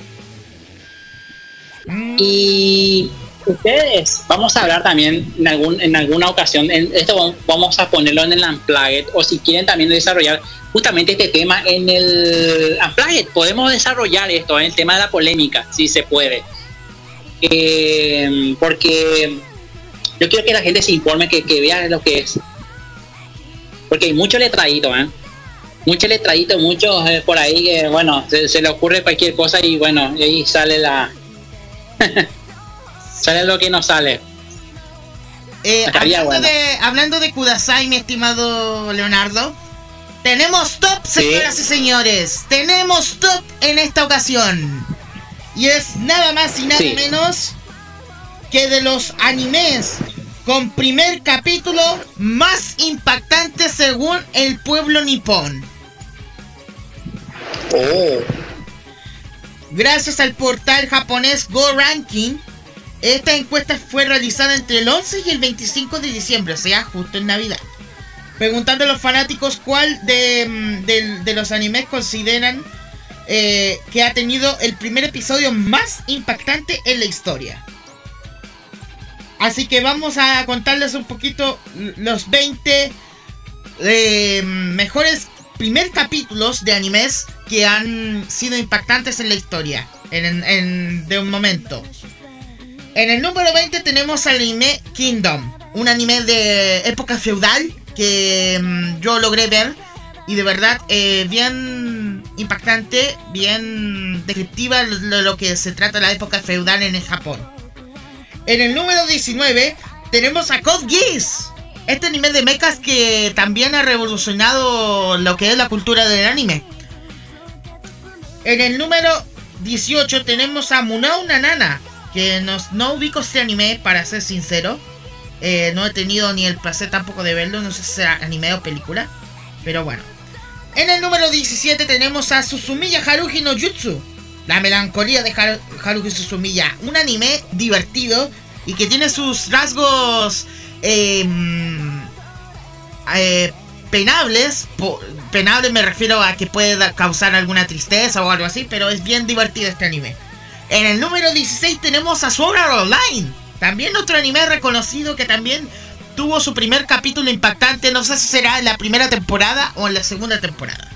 Mm, Y ustedes, vamos a hablar también en, algún, en alguna ocasión, en esto vamos- a ponerlo en el Unplugged, o si quieren también desarrollar justamente este tema en el Unplugged, podemos desarrollar esto, en el tema de la polémica, si se puede. Eh, porque yo quiero que la gente se informe, que, que vea lo que es. Porque hay mucho letradito, ¿eh? Mucho letradito, muchos eh, por ahí que, bueno, se, se le ocurre cualquier cosa y bueno, ahí sale la... sale lo que no sale. eh, hablando, bueno. de, hablando de Kudasai, mi estimado Leonardo, tenemos top, Sí. señoras y señores. Tenemos top en esta ocasión. Y es nada más y nada Sí. menos que de los animes con primer capítulo más impactante según el pueblo nipón. Oh, Gracias al portal japonés Go Ranking, esta encuesta fue realizada entre el 11 y el 25 de diciembre, o sea, justo en Navidad. Preguntando a los fanáticos cuál de, mm, los animes consideran eh, que ha tenido el primer episodio más impactante en la historia. Así que vamos a contarles un poquito los 20 eh, mejores primer capítulos de animes que han sido impactantes en la historia. En- de un momento. En el número 20 tenemos al anime Kingdom. Un anime de época feudal que mm, yo logré ver. Y de verdad, eh, bien impactante, bien descriptiva de lo que se trata la época feudal en el Japón. En el número 19 tenemos a Code Geass. Este anime de mechas que también ha revolucionado lo que es la cultura del anime. En el número 18 tenemos a Munao Nanana. Que nos, no ubico este anime, para ser sincero. Eh, no he tenido ni el placer tampoco de verlo. No sé si será anime o película. Pero bueno. En el número 17 tenemos a Susumiya Haruhi no Jutsu. La melancolía de Haru- Haruhi Susumiya. Un anime divertido y que tiene sus rasgos mm, eh, penables. Penables me refiero a que puede causar alguna tristeza o algo así, pero es bien divertido este anime. En el número 16 tenemos a Sword Art Online. También otro anime reconocido que también tuvo su primer capítulo impactante. No sé si será en la primera temporada o en la segunda temporada.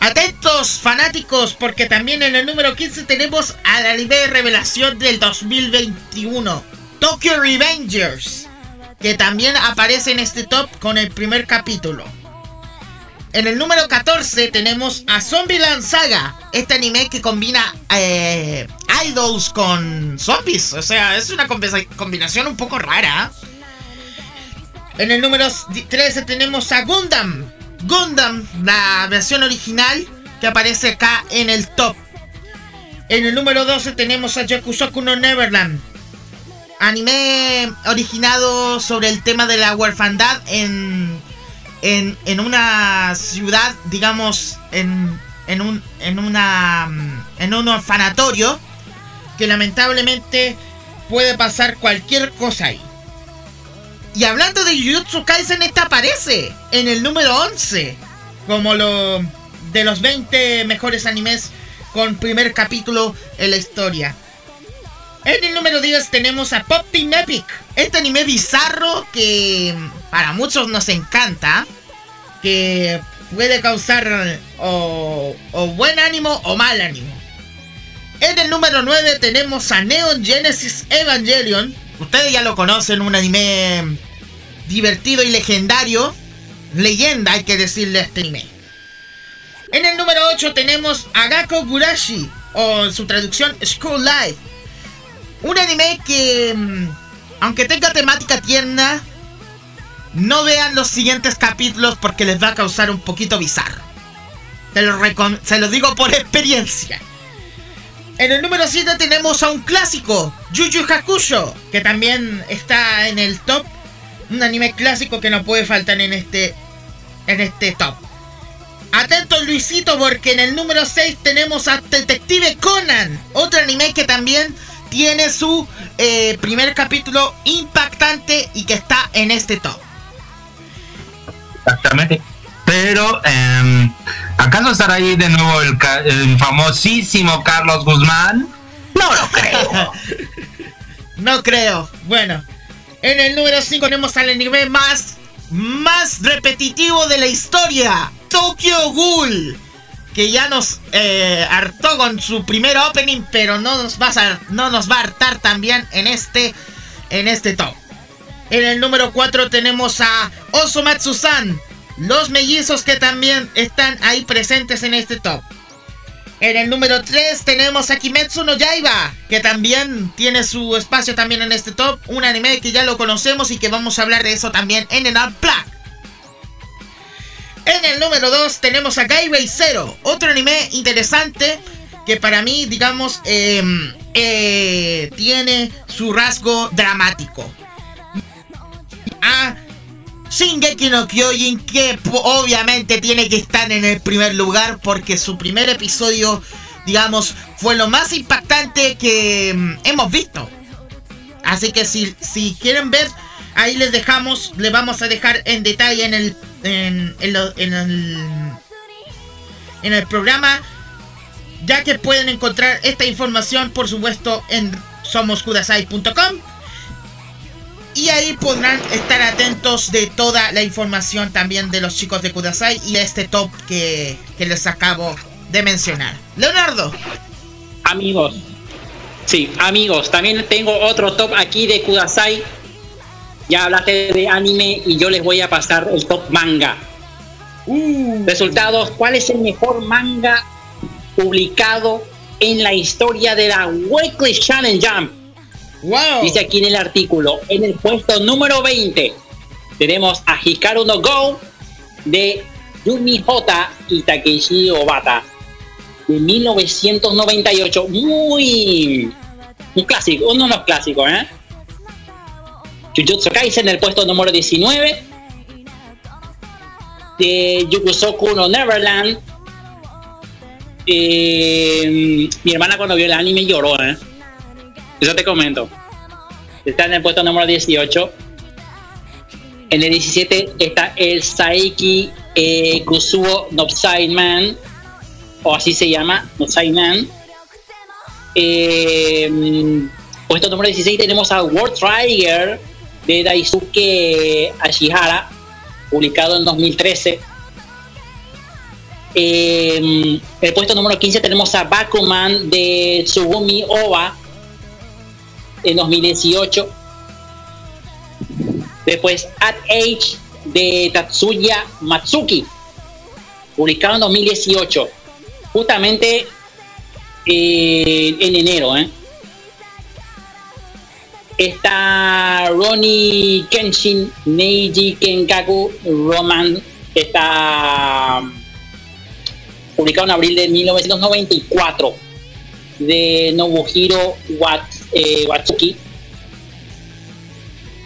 Atentos fanáticos porque también en el número 15 tenemos al anime revelación del 2021. Tokyo Revengers. Que también aparece en este top con el primer capítulo. En el número 14 tenemos a Zombieland Saga. Este anime que combina eh, idols con zombies. O sea, es una combi- combinación un poco rara. En el número 13 tenemos a Gundam. Gundam, la versión original que aparece acá en el top. En el número 12 tenemos a Yakusoku no Neverland. Anime originado sobre el tema de la huerfandad en, en, en una ciudad, digamos, en, en, un, en, una, mm, en un orfanatorio que lamentablemente puede pasar cualquier cosa ahí. Y hablando de Jujutsu Kaisen, esta aparece en el número 11 como lo de los 20 mejores animes con primer capítulo en la historia. En el número 10 tenemos a Pop Team Epic, este anime bizarro que para muchos nos encanta, que puede causar o, o buen ánimo o mal ánimo. En el número 9 tenemos a Neon Genesis Evangelion. Ustedes ya lo conocen, un anime divertido y legendario. Leyenda, hay que decirle a este anime. En el número 8 tenemos a Gakko Gurashi, o en su traducción School Life. Un anime que, mm, aunque tenga temática tierna, no vean los siguientes capítulos porque les va a causar un poquito bizarro. Se lo, recom- se lo digo por experiencia. En el número 7 tenemos a un clásico, Yu Yu Hakusho, que también está en el top. Un anime clásico que no puede faltar en este, en este top. Atento Luisito porque en el número 6 tenemos a Detective Conan, otro anime que también tiene su eh, primer capítulo impactante y que está en este top. Exactamente. Pero pero em, ¿acaso estará ahí de nuevo el famosísimo Carlos Guzmán? No lo creo. No creo. Bueno, en el número 5 tenemos al anime más, más repetitivo de la historia. Tokyo Ghoul. Que ya nos eh, hartó con su primer opening, pero no nos, va a, no nos va a hartar también en este, en este top. En el número 4 tenemos a Osomatsu-san. Los mellizos que también están ahí presentes en este top. En el número 3 tenemos a Kimetsu no Yaiba, que también tiene su espacio también en este top. Un anime que ya lo conocemos y que vamos a hablar de eso también en el Unplugged. En el número 2 tenemos a Gaibei Zero, otro anime interesante que para mí, digamos, eh, eh, tiene su rasgo dramático. A Shingeki no Kyojin, que obviamente tiene que estar en el primer lugar porque su primer episodio, digamos, fue lo más impactante que mm, hemos visto. Así que si, si quieren ver, ahí les dejamos, les vamos a dejar en detalle en el, en, el, en el programa, ya que pueden encontrar esta información, por supuesto, en somoskudasai.com. Y ahí podrán estar atentos de toda la información también de los chicos de Kudasai y este top que, que les acabo de mencionar. Leonardo, Amigos. Sí, amigos. También tengo otro top aquí de Kudasai. Ya hablaste de anime y yo les voy a pasar el top manga. Resultados, ¿cuál es el mejor manga publicado en la historia de la Weekly Shonen Jump? wow. Dice aquí en el artículo, en el puesto número 20 tenemos a Hikaru no Go de Yumi Hota y Takeshi Obata de 1998. Muy un clásico, uno de los clásicos, ¿eh? Jujutsu Kaisen en el puesto número 19 de Yukusoku no Neverland. Eh, mi hermana cuando vio el anime lloró, ¿eh? Eso te comento. Está en el puesto número 18. En el 17 está el Saiki eh, Kusuo Nopside Man. O así se llama, Nopside Man. Eh, puesto número 16 tenemos a World Trigger de Daisuke Ashihara. Publicado en 2013. Eh, el puesto número 15 tenemos a Bakuman de Tsugumi Oba en 2018. Después At Age de Tatsuya Matsuki, publicado en 2018. Justamente eh, en enero. ¿eh? Está Ronnie Kenshin Neiji Kenkaku Roman, está publicado en abril de 1994 de Nobuhiro Wat, eh, Watsuki.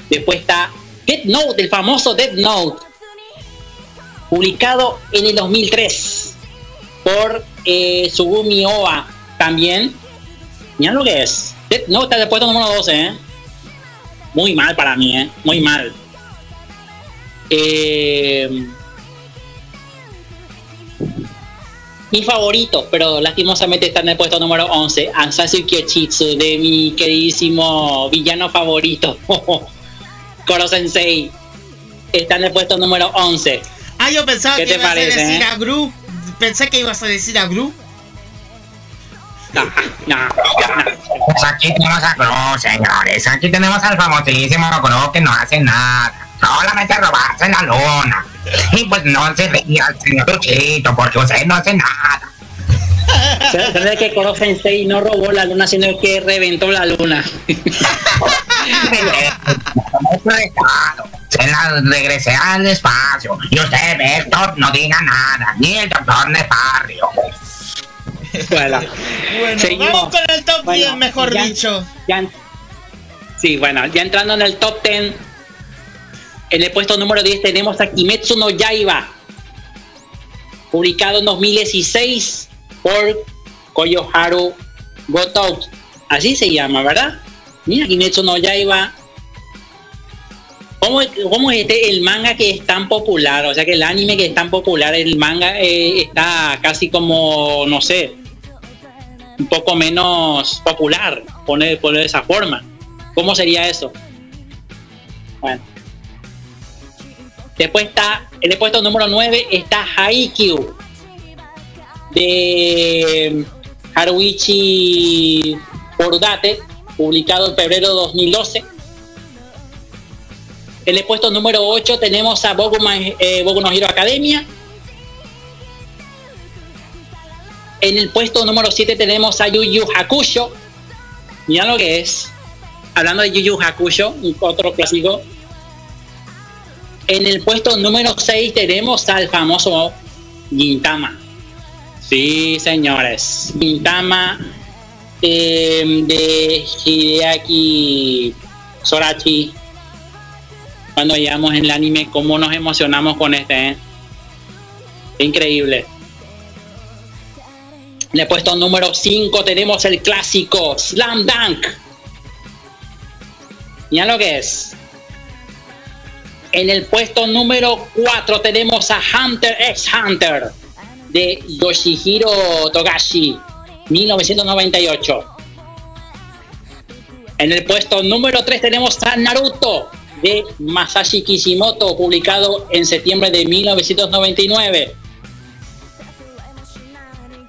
Después está Death Note, el famoso Death Note, publicado en el 2003 por eh, Sugumi Oba también. Mira lo que es. Death Note está puesto número 12, ¿eh? Muy mal para mí, ¿eh? Muy mal. Eh, mi favorito, pero lastimosamente está en el puesto número 11, Ansasu Kyochitsu, de mi queridísimo villano favorito, Koro Sensei. Está en el puesto número 11. Ah, yo pensaba ¿Qué que te ibas parece, a decir eh? a Gru. Pensé que ibas a decir a Gru. No, no, no. Pues aquí tenemos a Cruz, señores. Aquí tenemos al famosísimo Cruz que no hace nada. Solamente robarse la luna. Y pues no se ría al señor Luchito porque usted no hace nada. Se ve que Koro Sensei no robó la luna, sino que reventó la luna. Se la regresé al espacio. Y usted, Vector, no diga nada. Ni el doctor Nefarrio. Bueno, Bueno, Seguimos. vamos con el top Bueno, 10, mejor ya- dicho. ya sí, bueno, ya entrando en el top 10, en el puesto número 10 tenemos a Kimetsu no Yaiba, publicado en 2016 por Koyoharu Gotou. Así se llama, ¿verdad? Mira, Kimetsu no Yaiba. ¿Cómo, cómo es este, el manga que es tan popular? O sea, que el anime que es tan popular, el manga eh, está casi como, no sé, un poco menos popular, poner, poner de esa forma. ¿Cómo sería eso? Bueno. Después está, en el puesto número 9 está Haikyuu de Haruichi Bordate, publicado en febrero de 2012. En el puesto número 8 tenemos a Boku, eh, Boku Hero Academia. En el puesto número 7 tenemos a Yu Yu Hakusho. Mira lo que es. Hablando de Yu Yu Hakusho, otro clásico. En el puesto número 6 tenemos al famoso Gintama. Sí, señores. Gintama eh, de Hideaki Sorachi. Cuando llegamos en el anime, cómo nos emocionamos con este. eh? Increíble. En el puesto número 5 tenemos el clásico Slam Dunk. Mira lo que es. En el puesto número 4 tenemos a Hunter x Hunter de Yoshihiro Togashi, 1998. En el puesto número 3 tenemos a Naruto de Masashi Kishimoto, publicado en septiembre de 1999.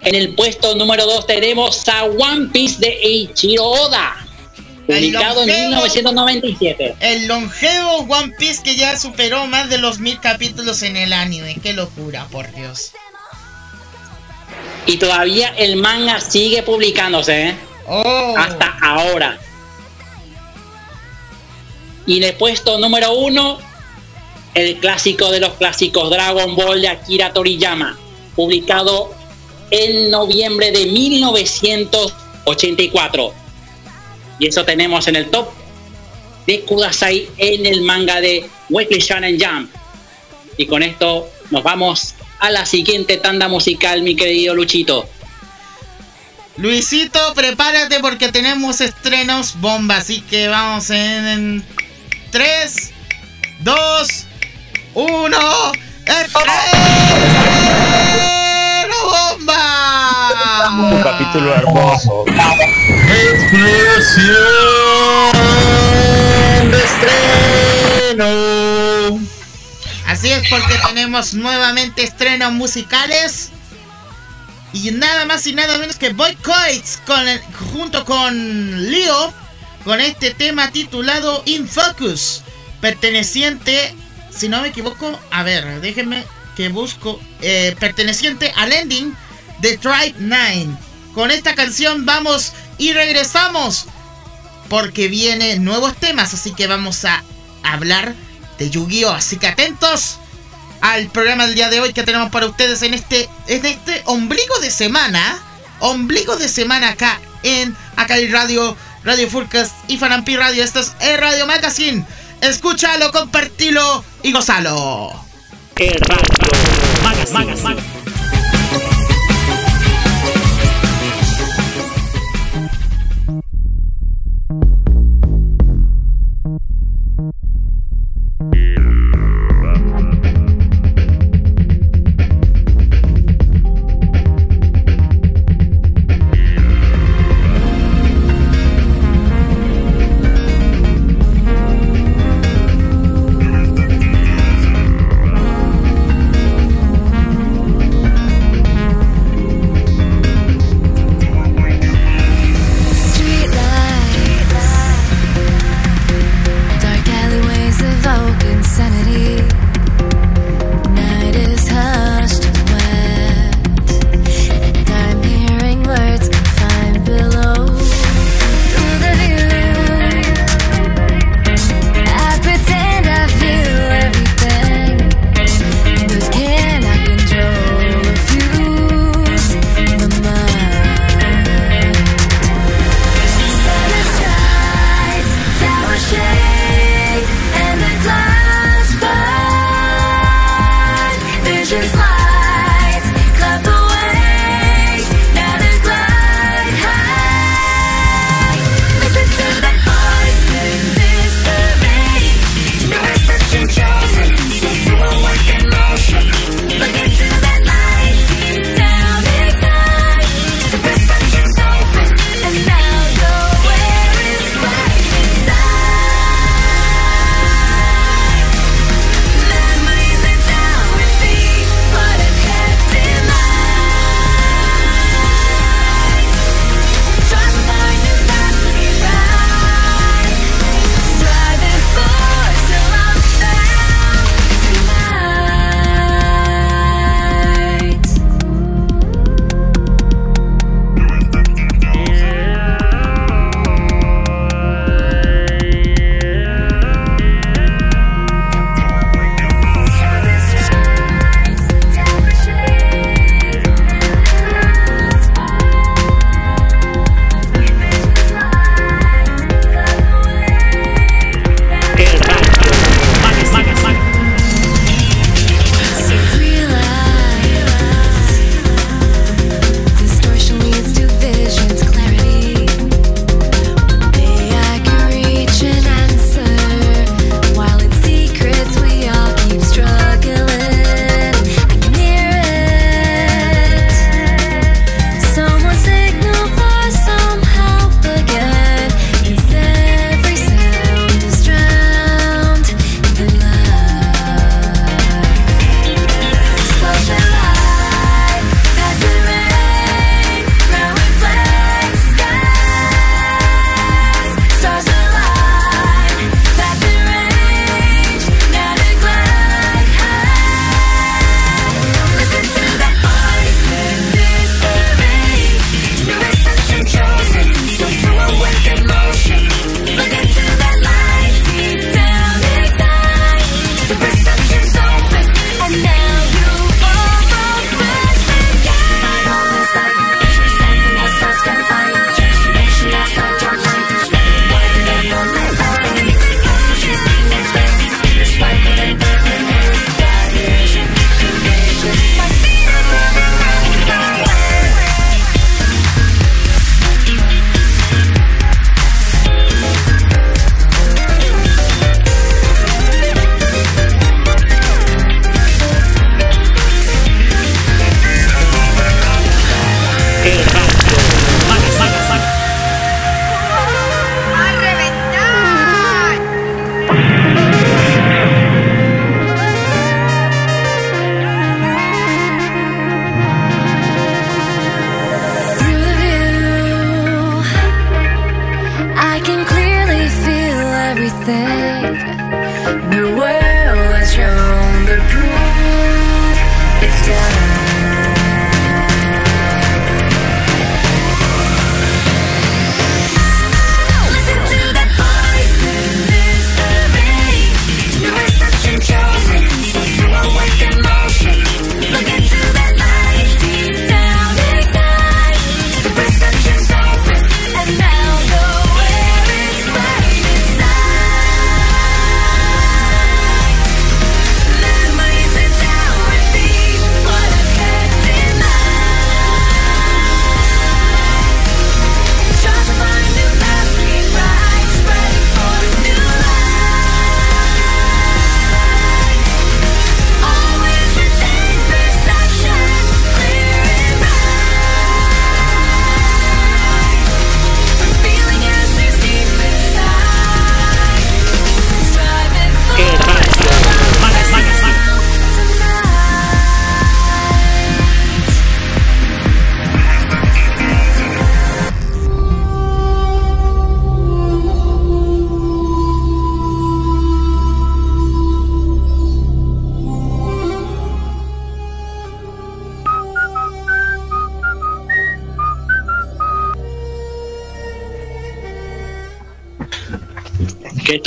En el puesto número 2 tenemos a One Piece de Eiichiro Oda, publicado en longevo. 1997. El longevo One Piece que ya superó más de los mil capítulos en el anime. Qué locura, por Dios. Y todavía el manga sigue publicándose, ¿eh? Oh, hasta ahora. Y en el puesto número uno, el clásico de los clásicos Dragon Ball de Akira Toriyama, publicado en noviembre de 1984. Y eso tenemos en el top de Kudasai en el manga de Weekly Shonen Jump. Y con esto nos vamos a la siguiente tanda musical, mi querido Luchito. Luisito, prepárate porque tenemos estrenos bomba. Así que vamos en 3, 2, 1. ¡Estreno bomba! Un capítulo hermoso. Explosión de estreno. Así es porque tenemos nuevamente estrenos musicales. Y nada más y nada menos que Boycoits con el- junto con Leo con este tema titulado In Focus, perteneciente, si no me equivoco, a ver, déjenme que busco, eh, perteneciente al ending de Tribe 9. Con esta canción vamos y regresamos porque vienen nuevos temas, así que vamos a hablar de Yu-Gi-Oh! Así que atentos al programa del día de hoy que tenemos para ustedes en este, en este ombligo de semana. Ombligo de semana acá en Acai Radio, Radio Furcast y Fanampi Radio. Esto es el Radio Magazine. Escúchalo, compartilo y gozalo. Listen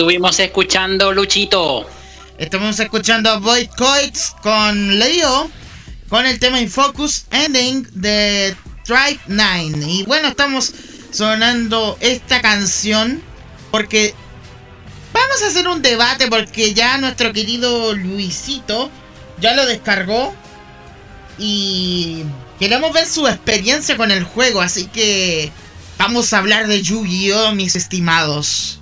estuvimos escuchando, Luchito? Estamos escuchando a Void Coits con Leo con el tema Infocus Ending de Tribe 9. Y bueno, estamos sonando esta canción porque vamos a hacer un debate porque ya nuestro querido Luisito ya lo descargó y queremos ver su experiencia con el juego, así que vamos a hablar de Yu-Gi-Oh, mis estimados.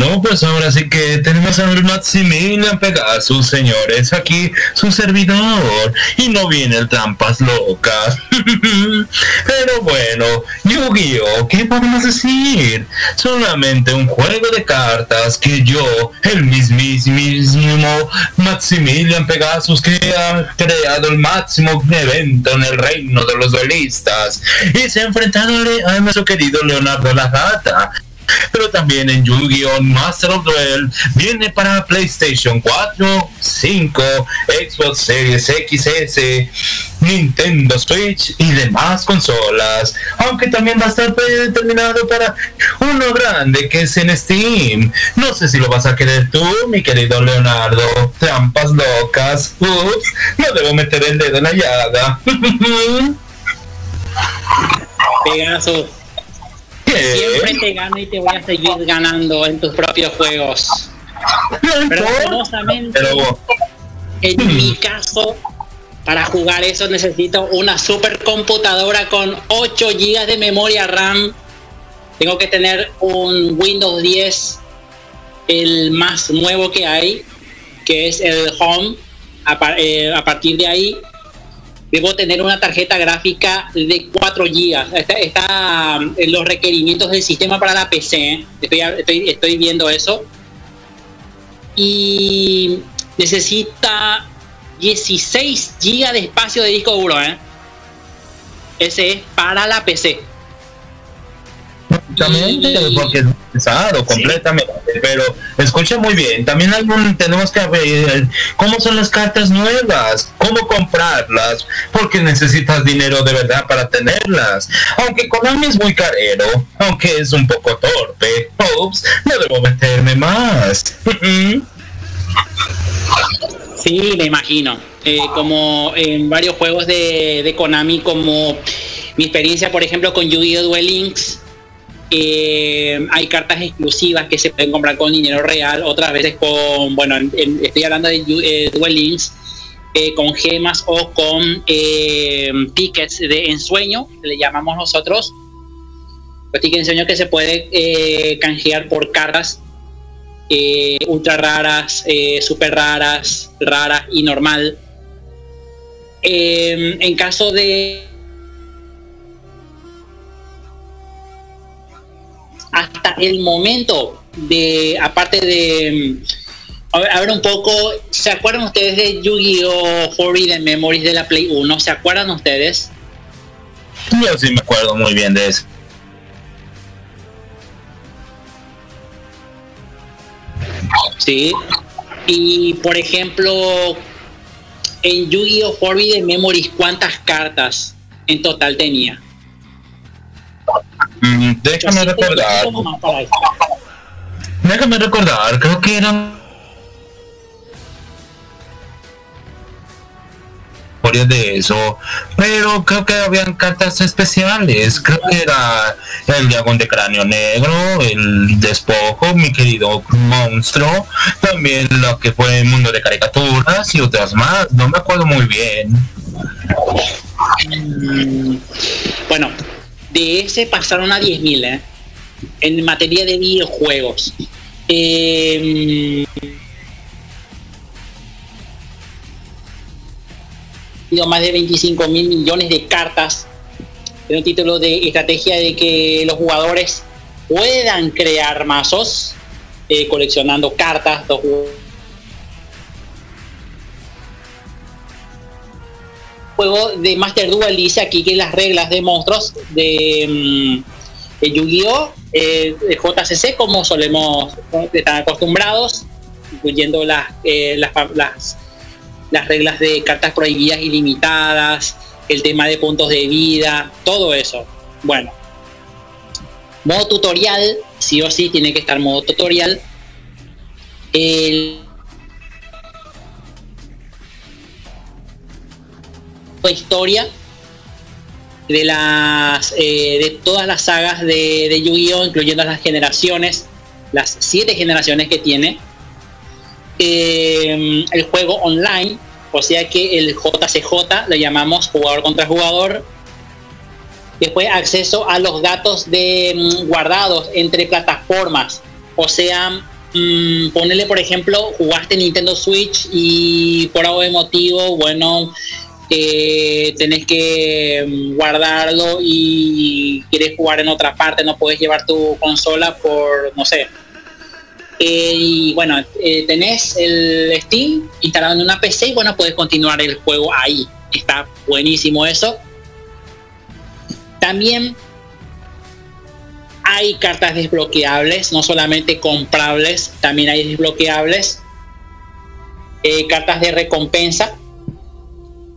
Bueno, pues ahora sí que tenemos a Maximilian Pegasus, señores. Aquí su servidor. Y no viene el trampas locas. Pero bueno, Yu-Gi-Oh! ¿Qué podemos decir? Solamente un juego de cartas que yo, el mismísimo Maximilian Pegasus, que ha creado el máximo evento en el reino de los duelistas. Y se ha a nuestro querido Leonardo la Gata. Pero también en Yu-Gi-Oh! Master of Duel viene para PlayStation 4, 5, Xbox Series XS, Nintendo Switch y demás consolas. Aunque también va a estar determinado para uno grande que es en Steam. No sé si lo vas a querer tú, mi querido Leonardo. Trampas locas. Ups, no debo meter el dedo en la llaga. Pegaso. Siempre te gano y te voy a seguir ganando en tus propios juegos. Pero Pero en mi caso, para jugar eso necesito una supercomputadora con 8 GB de memoria RAM. Tengo que tener un Windows 10, el más nuevo que hay, que es el Home. A, eh, a partir de ahí, debo tener una tarjeta gráfica de 4 GB. Está, está, en los requerimientos del sistema para la PC. ¿eh? Estoy viendo eso. Y necesita 16 GB de espacio de disco duro. ¿eh? Ese es para la PC. Exactamente, porque es pesado completamente, pero escucha muy bien, también algún, tenemos que ver cómo son las cartas nuevas, cómo comprarlas, porque necesitas dinero de verdad para tenerlas. Aunque Konami es muy carero, aunque es un poco torpe, Ops, no debo meterme más. Sí, me imagino. Eh, como en varios juegos de, de Konami, como mi experiencia, por ejemplo, con Yu-Gi-Oh! Duel Links, eh, hay cartas exclusivas que se pueden comprar con dinero real, otras veces con, bueno, en- en- estoy hablando de eh, eh, con gemas o con eh, tickets de ensueño, que le llamamos nosotros. Los tickets de ensueño que se puede canjear por cartas ultra raras, super raras, raras y normal. En caso de hasta el momento de aparte de a ver, a ver un poco se acuerdan ustedes de Yu-Gi-Oh Forbidden Memories de la Play 1 se acuerdan ustedes Yo sí me acuerdo muy bien de eso. Sí. Y por ejemplo, en Yu-Gi-Oh! Forbidden Memories, ¿cuántas cartas en total tenía? Mm, déjame 800 recordar. eso. Déjame recordar, creo que eran de eso, pero creo que habían cartas especiales, creo que era el dragón de cráneo negro, el despojo, mi querido monstruo, también lo que fue el mundo de caricaturas y otras más, no me acuerdo muy bien. Mm, Bueno, de ese pasaron a 10.000, ¿eh? En materia de videojuegos. Eh, más de 25 mil millones de cartas en un título de estrategia de que los jugadores puedan crear mazos eh, coleccionando cartas. Los ju- juego de Master Duel dice aquí que las reglas de monstruos de, mm, de Yu-Gi-Oh! eh, JCC como solemos estar acostumbrados, incluyendo las, eh, las, las, las reglas de cartas prohibidas ilimitadas, el tema de puntos de vida, todo eso. Bueno, modo tutorial, sí o sí tiene que estar modo tutorial. El historia de las eh, de todas las sagas de, de Yu-Gi-Oh, incluyendo las generaciones, las siete generaciones que tiene. Eh, el juego online, o sea que el JCJ lo llamamos jugador contra jugador. Después acceso a los datos de mm, guardados entre plataformas, o sea, mm, ponerle por ejemplo, jugaste Nintendo Switch y por algún motivo, bueno, eh, tenés que mm, guardarlo y quieres jugar en otra parte, no puedes llevar tu consola por, no sé. Eh, y bueno, eh, tenés el Steam instalado en una PC y bueno, puedes continuar el juego ahí. Está buenísimo eso. También hay cartas desbloqueables, no solamente comprables, también hay desbloqueables. Eh, cartas de recompensa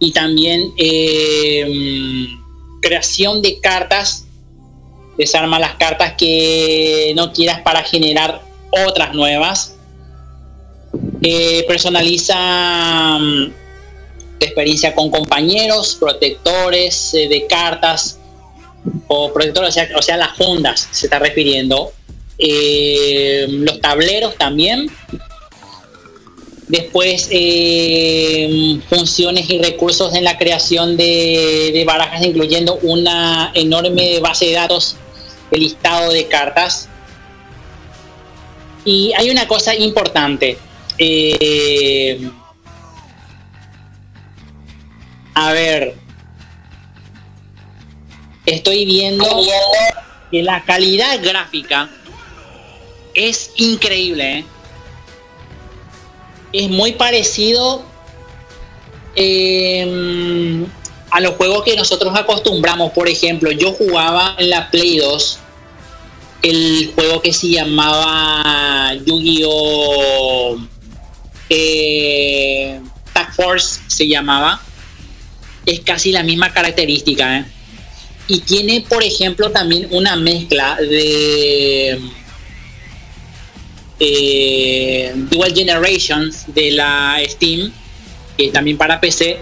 y también eh, mm, creación de cartas. Desarma las cartas que no quieras para generar otras nuevas. Eh, personaliza mm, tu experiencia con compañeros, protectores eh, de cartas o protectores, o sea, o sea, las fundas se está refiriendo. Los tableros también. Después, eh, funciones y recursos en la creación de, de barajas, incluyendo una enorme base de datos de listado de cartas. Y hay una cosa importante. eh, a ver, estoy viendo que la calidad gráfica es increíble. ¿eh? Es muy parecido eh, a los juegos que nosotros acostumbramos. Por ejemplo, yo jugaba en la Play 2 el juego que se llamaba Yu-Gi-Oh! Eh, Tag Force se llamaba. Es casi la misma característica. ¿eh? Y tiene, por ejemplo, también una mezcla de eh, Dual Generations de la Steam, que también para PC.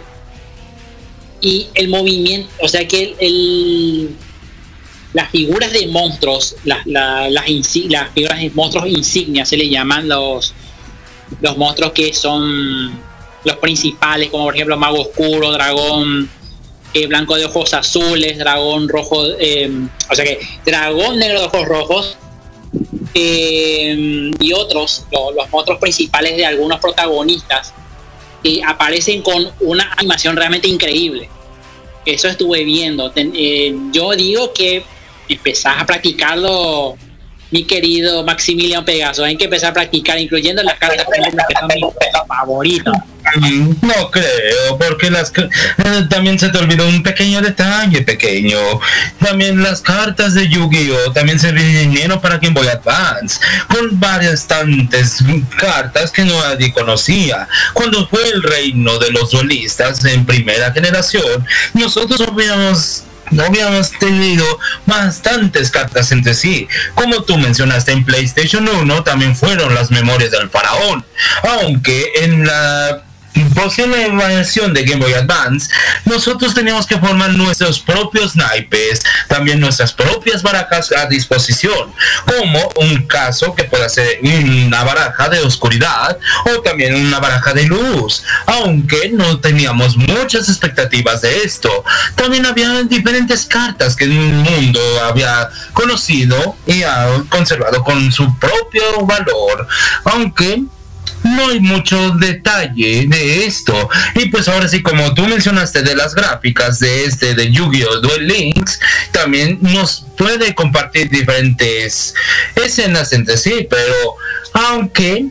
Y el movimiento, o sea que el, las figuras de monstruos, las, la- las, las figuras de monstruos insignias se le llaman los, los monstruos que son los principales, como por ejemplo Mago Oscuro, Dragón Blanco de ojos azules, Dragón Rojo, eh, o sea que Dragón Negro de ojos rojos eh, y otros, lo- los monstruos principales de algunos protagonistas, que aparecen con una animación realmente increíble. Eso estuve viendo. Eh, yo digo que empezás a practicarlo, mi querido Maximiliano Pegaso. Hay que empezar a practicar, incluyendo las cartas que son mis favoritas. Mm, No creo, porque las eh, también se te olvidó un pequeño detalle pequeño. También las cartas de Yu-Gi-Oh también se vinieron para Game Boy Advance, con varias tantas cartas que nadie conocía. Cuando fue el reino de los duelistas en primera generación, nosotros habíamos no habíamos tenido bastantes cartas entre sí. Como tú mencionaste en PlayStation 1, también fueron las memorias del faraón. Aunque en la posible versión de Game Boy Advance, nosotros teníamos que formar nuestros propios naipes, también nuestras propias barajas a disposición, como un caso que pueda ser una baraja de oscuridad o también una baraja de luz, aunque no teníamos muchas expectativas de esto. También había diferentes cartas que el mundo había conocido y ha conservado con su propio valor, aunque no hay mucho detalle de esto. Y pues ahora sí, como tú mencionaste de las gráficas de este de Yu-Gi-Oh! Duel Links, también nos puede compartir diferentes escenas entre sí, pero aunque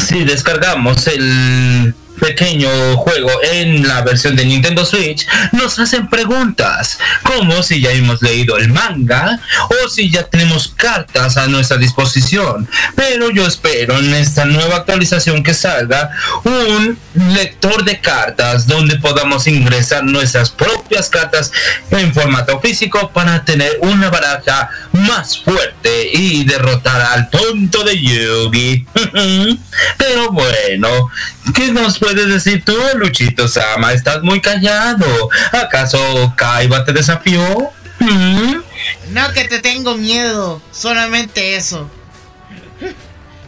si descargamos el pequeño juego en la versión de Nintendo Switch, nos hacen preguntas, como si ya hemos leído el manga o si ya tenemos cartas a nuestra disposición. Pero yo espero en esta nueva actualización que salga un lector de cartas donde podamos ingresar nuestras propias cartas en formato físico para tener una baraja más fuerte y derrotar al tonto de Yugi. Pero bueno, ¿qué nos puedes decir tú, Luchito Sama? Estás muy callado. ¿Acaso Kaiba te desafió? ¿Mm? No que te tengo miedo, solamente eso.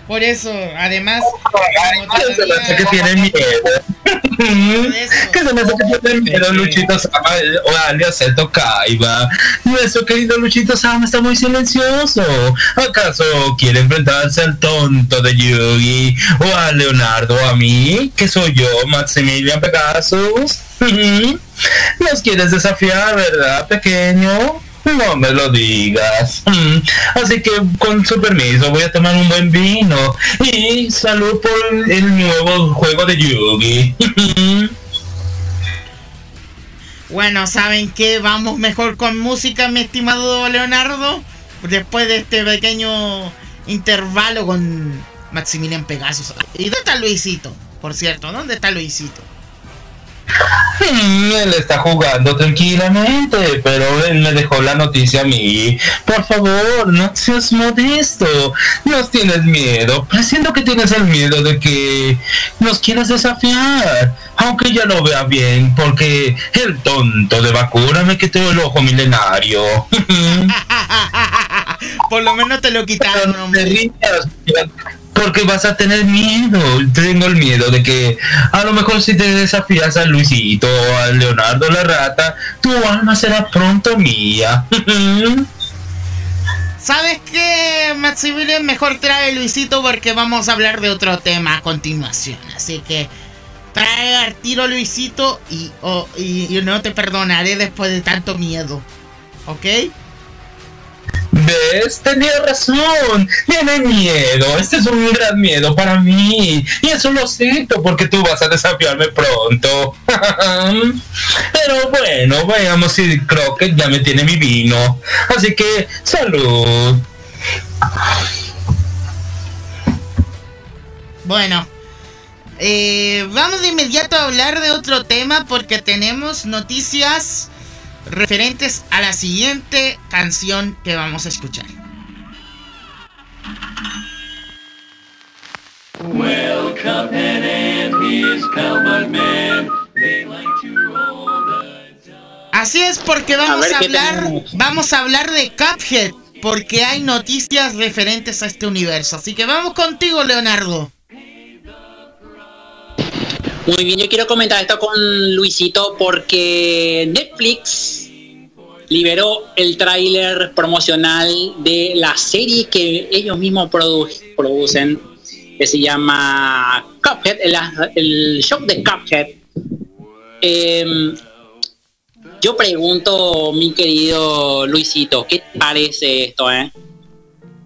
Por eso, además, Que se me hace que todavía- tiene miedo. Que se me hace que tiene miedo, Luchito Sama, o alias Seto Kaiba. Nuestro querido Luchito Sama está muy silencioso. ¿Acaso quiere enfrentarse al tonto de Yugi o a Leonardo o a mí, que soy yo, Maximilian Pegasus? Nos quieres desafiar, ¿verdad, pequeño? No me lo digas. Mm, Así que con su permiso voy a tomar un buen vino. Y salud por el nuevo juego de Yugi. Bueno, ¿saben qué? Vamos mejor con música, mi estimado Leonardo. Después de este pequeño intervalo con Maximilian Pegasus. ¿Y dónde está Luisito? Por cierto, ¿dónde está Luisito? Mm, Él está jugando tranquilamente, pero él me dejó la noticia a mí. Por favor, no seas modesto. Nos tienes miedo. Presiento que tienes el miedo de que nos quieras desafiar. Aunque ya lo vea bien, porque el tonto de Bakura me quitó el ojo milenario. Por lo menos te lo quitaron, Pero no te hombre. rías, porque vas a tener miedo. Tengo el miedo de que a lo mejor si te desafías a Luisito o a Leonardo la rata, tu alma será pronto mía. ¿Sabes qué, Maximilian? Mejor trae Luisito porque vamos a hablar de otro tema a continuación. Así que trae al tiro Luisito y, oh, y, y no te perdonaré después de tanto miedo. ¿Ok? ¿Ves? Tenía razón. Tiene miedo. Este es un gran miedo para mí. Y eso lo siento porque tú vas a desafiarme pronto. Pero bueno, veamos si Crockett ya me tiene mi vino. Así que, salud. Bueno. eh, vamos de inmediato a hablar de otro tema porque tenemos noticias referentes a la siguiente canción que vamos a escuchar. Así es porque vamos ver a, qué hablar, vamos a hablar de Cuphead porque hay noticias referentes a este universo. Así que vamos contigo, Leonardo. Muy bien, yo quiero comentar esto con Luisito porque Netflix liberó el tráiler promocional de la serie que ellos mismos produ- producen, que se llama Cuphead, el, el show de Cuphead. Em, yo pregunto, mi querido Luisito, ¿qué te parece esto, eh?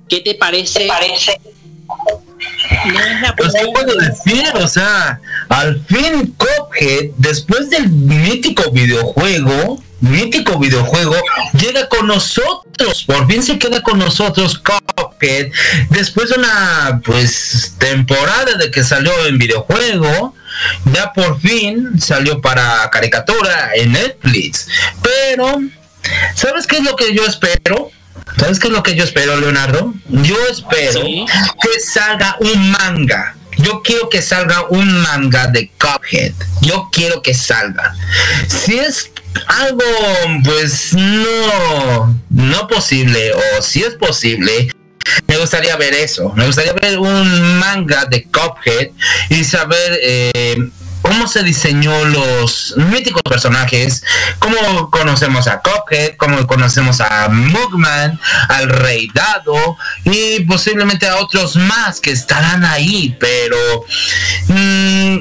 ¿Qué te parece, Pues, ¿qué puedo decir? O sea, al fin Cuphead, después del mítico videojuego, mítico videojuego, llega con nosotros. Por fin se queda con nosotros Cuphead. Después de una, pues, temporada de que salió en videojuego, ya por fin salió para caricatura en Netflix. Pero, ¿sabes qué es lo que yo espero? ¿Sabes qué es lo que yo espero, Leonardo? Yo espero Sí. que salga un manga. Yo quiero que salga un manga de Cuphead. Yo quiero que salga. Si es algo, pues no, no posible, o si es posible, me gustaría ver eso. Me gustaría ver un manga de Cuphead y saber eh, cómo se diseñó los míticos personajes, cómo conocemos a Cuphead, cómo conocemos a Mugman, al Rey Dado y posiblemente a otros más que estarán ahí, pero mm,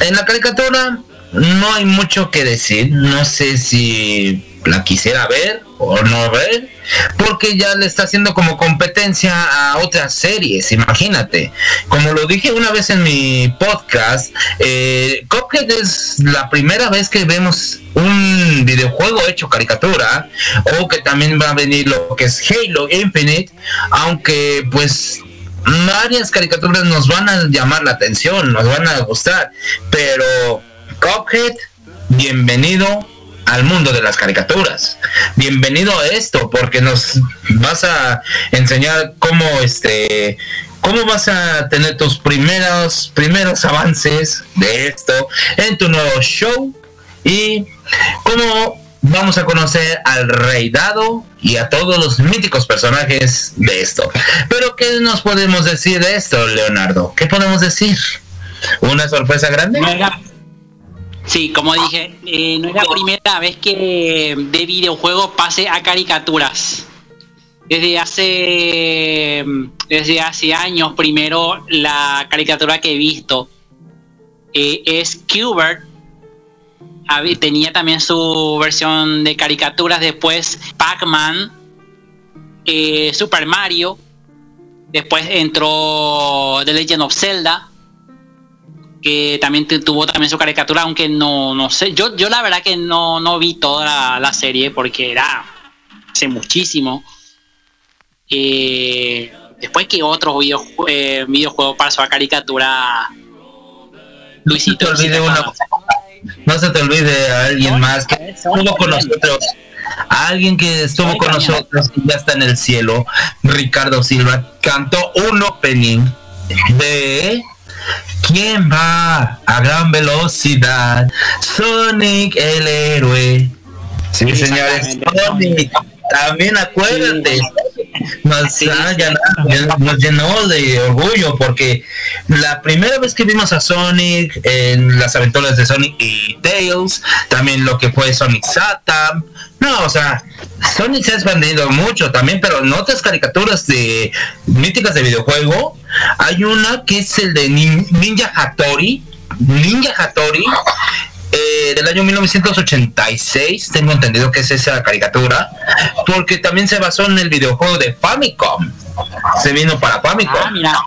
en la caricatura no hay mucho que decir. No sé si la quisiera ver o no ver, porque ya le está haciendo como competencia a otras series, imagínate. Como lo dije una vez en mi podcast, eh, es la primera vez que vemos un videojuego hecho caricatura, o que también va a venir lo que es Halo Infinite, aunque pues varias caricaturas nos van a llamar la atención, nos van a gustar, pero Cuphead, bienvenido al mundo de las caricaturas. Bienvenido a esto, porque nos vas a enseñar cómo este cómo vas a tener tus primeros primeros avances de esto en tu nuevo show y cómo vamos a conocer al Rey Dado y a todos los míticos personajes de esto. Pero ¿qué nos podemos decir de esto, Leonardo? ¿Qué podemos decir? ¿Una sorpresa grande? Sí, como dije, eh, no es la primera vez que de videojuego pase a caricaturas. Desde hace desde hace años, primero la caricatura que he visto eh, es Qbert. Tenía también su versión de caricaturas, después Pac-Man, eh, Super Mario, después entró The Legend of Zelda que también tuvo también su caricatura, aunque no, no sé, yo, yo la verdad que no, no vi toda la, la serie porque era hace muchísimo. Eh, después que otros videojue- eh, videojuegos pasó a caricatura, Luisito, No se te olvide. No se te olvide a alguien más que estuvo con nosotros. A alguien que estuvo Soy con nosotros y ya está en el cielo. Ricardo Silva cantó un opening de ¿Quién va a gran velocidad? Sonic el héroe. Sí, señores. Sonic. También acuérdate. Nos, Sí, ha sí. llenado- nos llenó de orgullo porque la primera vez que vimos a Sonic en las aventuras de Sonic y Tails, también lo que fue Sonic Satam, no, o sea, Sonic se ha expandido mucho también, pero en otras caricaturas de míticas de videojuego, hay una que es el de Nin- Ninja Hattori, Ninja Hattori, eh, del año 1986, tengo entendido que es esa caricatura, porque también se basó en el videojuego de Famicom. Se vino para Famicom. Ah, mira,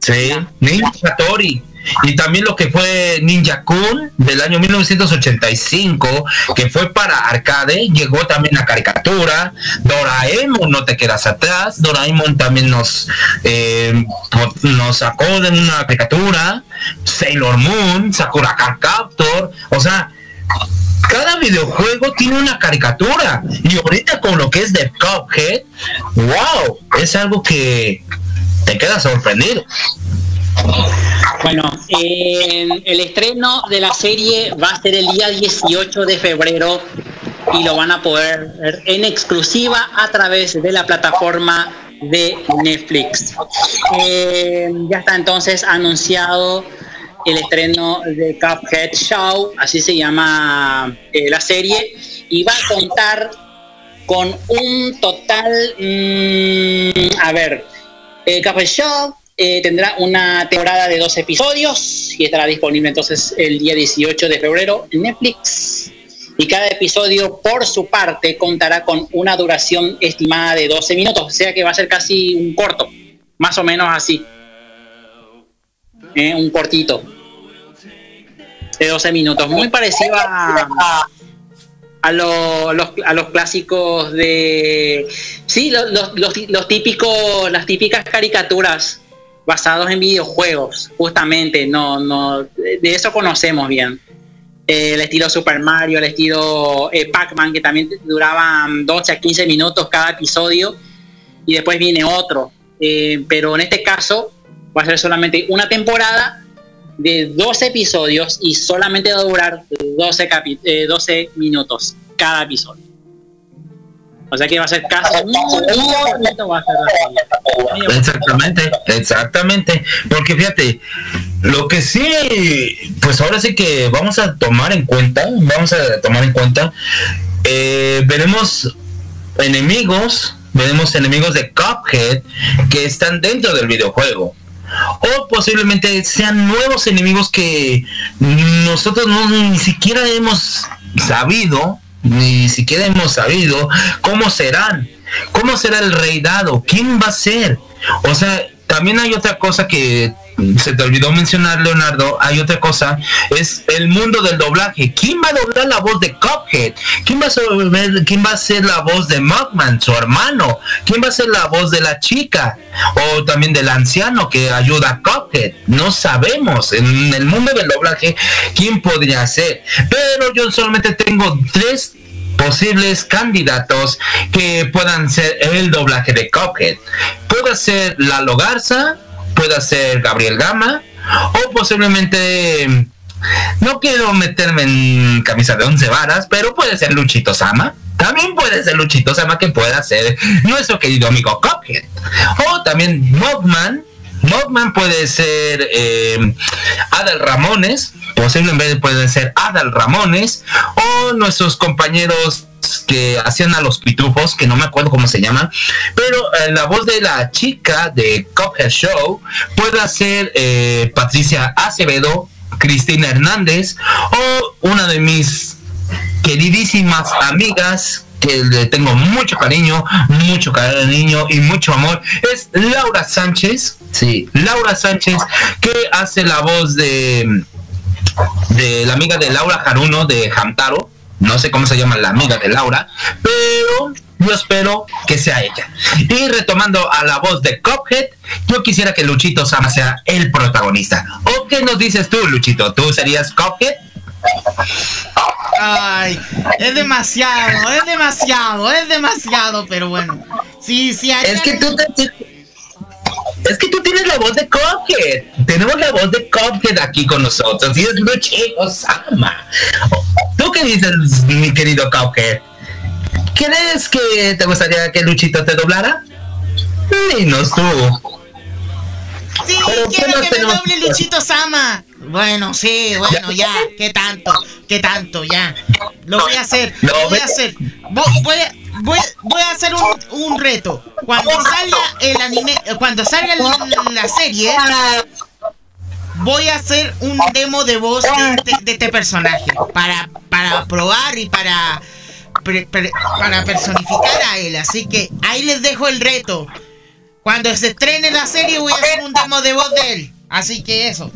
Sí, Ninja Hattori. Y también lo que fue Ninja Kun del año 1985, que fue para arcade, llegó también a caricatura. Doraemon, no te quedas atrás. Doraemon también nos, eh, nos sacó de una caricatura. Sailor Moon, Sakura Card Captor. O sea, cada videojuego tiene una caricatura. Y ahorita con lo que es de Cuphead, wow, es algo que te queda sorprendido. Bueno, en el estreno de la serie va a ser el día 18 de febrero y lo van a poder ver en exclusiva a través de la plataforma de Netflix. Eh, ya está entonces anunciado el estreno de Cuphead Show, así se llama eh, la serie, y va a contar con un total, mm, a ver, el Cuphead Show eh, tendrá una temporada de dos episodios y estará disponible entonces el día 18 de febrero en Netflix. Y cada episodio, por su parte, contará con una duración estimada de 12 minutos, o sea que va a ser casi un corto, más o menos así. eh, un cortito de 12 minutos, muy parecido a, a, lo- los, clásicos de... Sí, los típicos, las típicas caricaturas basados en videojuegos, justamente, no, no, de eso conocemos bien. El estilo Super Mario, el estilo eh, Pac-Man, que también duraban 12 a 15 minutos cada episodio, y después viene otro. Eh, pero en este caso va a ser solamente una temporada de 12 episodios y solamente va a durar 12, capi- eh, 12 minutos cada episodio. O sea que va a ser casi Exactamente, exactamente. Porque fíjate, lo que sí, pues ahora sí que vamos a tomar en cuenta, vamos a tomar en cuenta, eh, veremos enemigos, veremos enemigos de Cuphead que están dentro del videojuego. O posiblemente sean nuevos enemigos que nosotros no, ni siquiera hemos sabido, ni siquiera hemos sabido cómo serán. ¿Cómo será el rey dado? ¿Quién va a ser? O sea, también hay otra cosa que se te olvidó mencionar, Leonardo. Hay otra cosa, es el mundo del doblaje. ¿Quién va a doblar la voz de Cuphead? ¿Quién va a quién va a ser la voz de Mugman, su hermano? ¿Quién va a ser la voz de la chica? O también del anciano que ayuda a Cuphead. No sabemos. En el mundo del doblaje, ¿quién podría ser? Pero yo solamente tengo tres posibles candidatos que puedan ser el doblaje de Cuphead. Puede ser Lalo Garza, puede ser Gabriel Gama, o posiblemente, no quiero meterme en camisa de once varas, pero puede ser Luchito Sama. También puede ser Luchito Sama que pueda ser nuestro querido amigo Cuphead. O también Mogman. Mogman puede ser eh, Adal Ramones, posiblemente puede ser Adal Ramones, o nuestros compañeros que hacían a los pitufos, que no me acuerdo cómo se llaman, pero eh, la voz de la chica de Cuphead Show puede ser eh, Patricia Acevedo, Cristina Hernández, o una de mis queridísimas amigas que le tengo mucho cariño, mucho cariño y mucho amor, es Laura Sánchez, sí, Laura Sánchez, que hace la voz de, de la amiga de Laura Jaruno de Hamtaro, no sé cómo se llama la amiga de Laura, pero yo espero que sea ella. Y retomando a la voz de Cuphead, yo quisiera que Luchito Sama sea el protagonista. ¿O qué nos dices tú, Luchito? ¿Tú serías Cuphead? Ay, es demasiado, es demasiado, es demasiado, pero bueno. Sí, sí, hay Es que tú te- Es que tú tienes la voz de Cuphead. Tenemos la voz de Cuphead aquí con nosotros. Y es Luchito Sama. ¿Tú qué dices, mi querido Cuphead? ¿Crees que te gustaría que Luchito te doblara? Dinos tú. Sí, Pero, ¿qué quiero que me doble Luchito Sama. Bueno, sí, bueno, ya, ¿qué tanto? ¿Qué tanto? Ya. Lo voy a hacer, lo voy a hacer. Vo- Voy a, voy, voy a hacer un, un reto. Cuando salga el anime, cuando salga la serie, voy a hacer un demo de voz de este, de este personaje. Para, para probar y para, pre- pre- para personificar a él. Así que ahí les dejo el reto. Cuando se estrene la serie voy a hacer un demo de voz de él. Así que eso.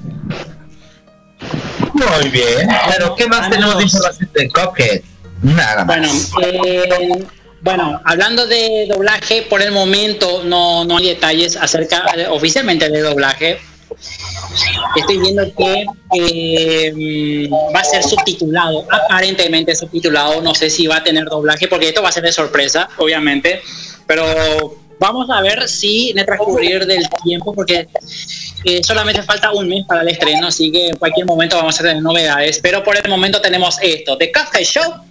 Muy bien. Pero ¿qué más tenemos de información de Cuphead? Nada más. Bueno, eh, bueno, hablando de doblaje, por el momento no, no hay detalles acerca eh, oficialmente de doblaje. Estoy viendo que eh, va a ser subtitulado, aparentemente subtitulado. No sé si va a tener doblaje, porque esto va a ser de sorpresa, obviamente. Pero vamos a ver si en el transcurrir del tiempo, porque eh, solamente falta un mes para el estreno, así que en cualquier momento vamos a tener novedades. Pero por el momento tenemos esto: The Kafka Show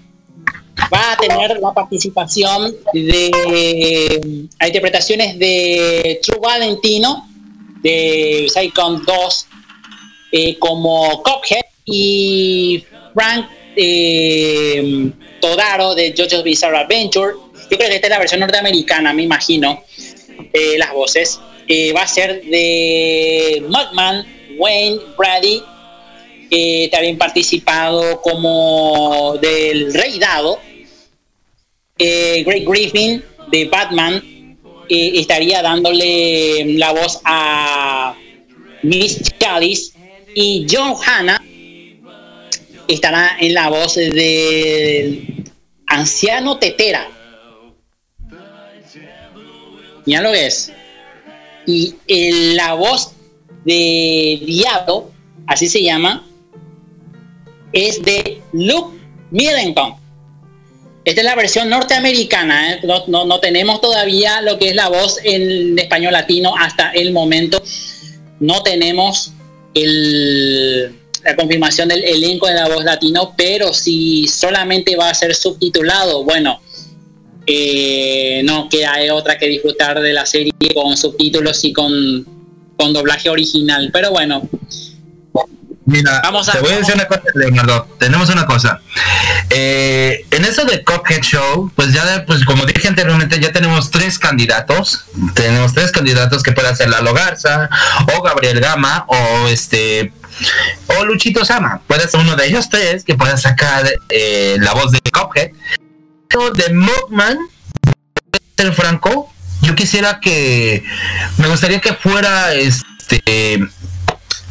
va a tener la participación de a interpretaciones de True Valentino de Psychon 2 eh, como Cuphead y Frank eh, Todaro de JoJo's Bizarre Adventure. Yo creo que esta es la versión norteamericana, me imagino, eh, las voces. Eh, va a ser de Mugman, Wayne, Brady, también participado como del Rey Dado, eh, Greg Griffin de Batman eh, estaría dándole la voz a Miss Chalice y John Hanna estará en la voz del anciano Tetera. Ya lo ves. Y en la voz de Diablo, así se llama, es de Luke Middleton. Esta es la versión norteamericana, ¿eh? no, no- no tenemos todavía lo que es la voz en español latino hasta el momento. No tenemos el- la confirmación del elenco de la voz latino, pero si solamente va a ser subtitulado, bueno, eh, no queda otra que disfrutar de la serie con subtítulos y con, con doblaje original. Pero bueno, Mira, Vamos a- te voy a decir una cosa, Leonardo. Tenemos una cosa. Eh, en eso de Cuphead Show, pues ya, pues como dije anteriormente, ya tenemos tres candidatos. Tenemos tres candidatos que puede ser Lalo Garza, o Gabriel Gama, o este, o Luchito Sama. Puede ser uno de ellos tres que pueda sacar eh, la voz de Cuphead. Pero de Mugman, ser franco, yo quisiera que, me gustaría que fuera este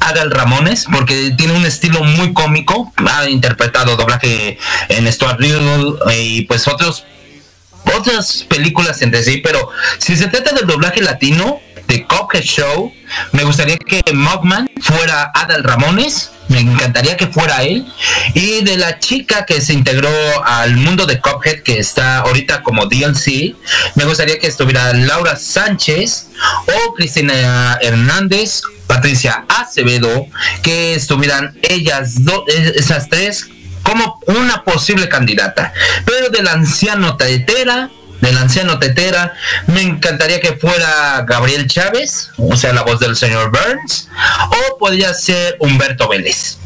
Adal Ramones, porque tiene un estilo muy cómico, ha interpretado doblaje en Stuart Little eh, y pues otros otras películas entre sí, pero si se trata del doblaje latino de Cuphead Show, me gustaría que Mugman fuera Adal Ramones, me encantaría que fuera él, y de la chica que se integró al mundo de Cuphead, que está ahorita como DLC, me gustaría que estuviera Laura Sánchez o Cristina Hernández, Patricia Acevedo, que estuvieran ellas dos, esas tres como una posible candidata. Pero del anciano Tetera, del anciano Tetera, me encantaría que fuera Gabriel Chávez, o sea, la voz del señor Burns, o podría ser Humberto Vélez.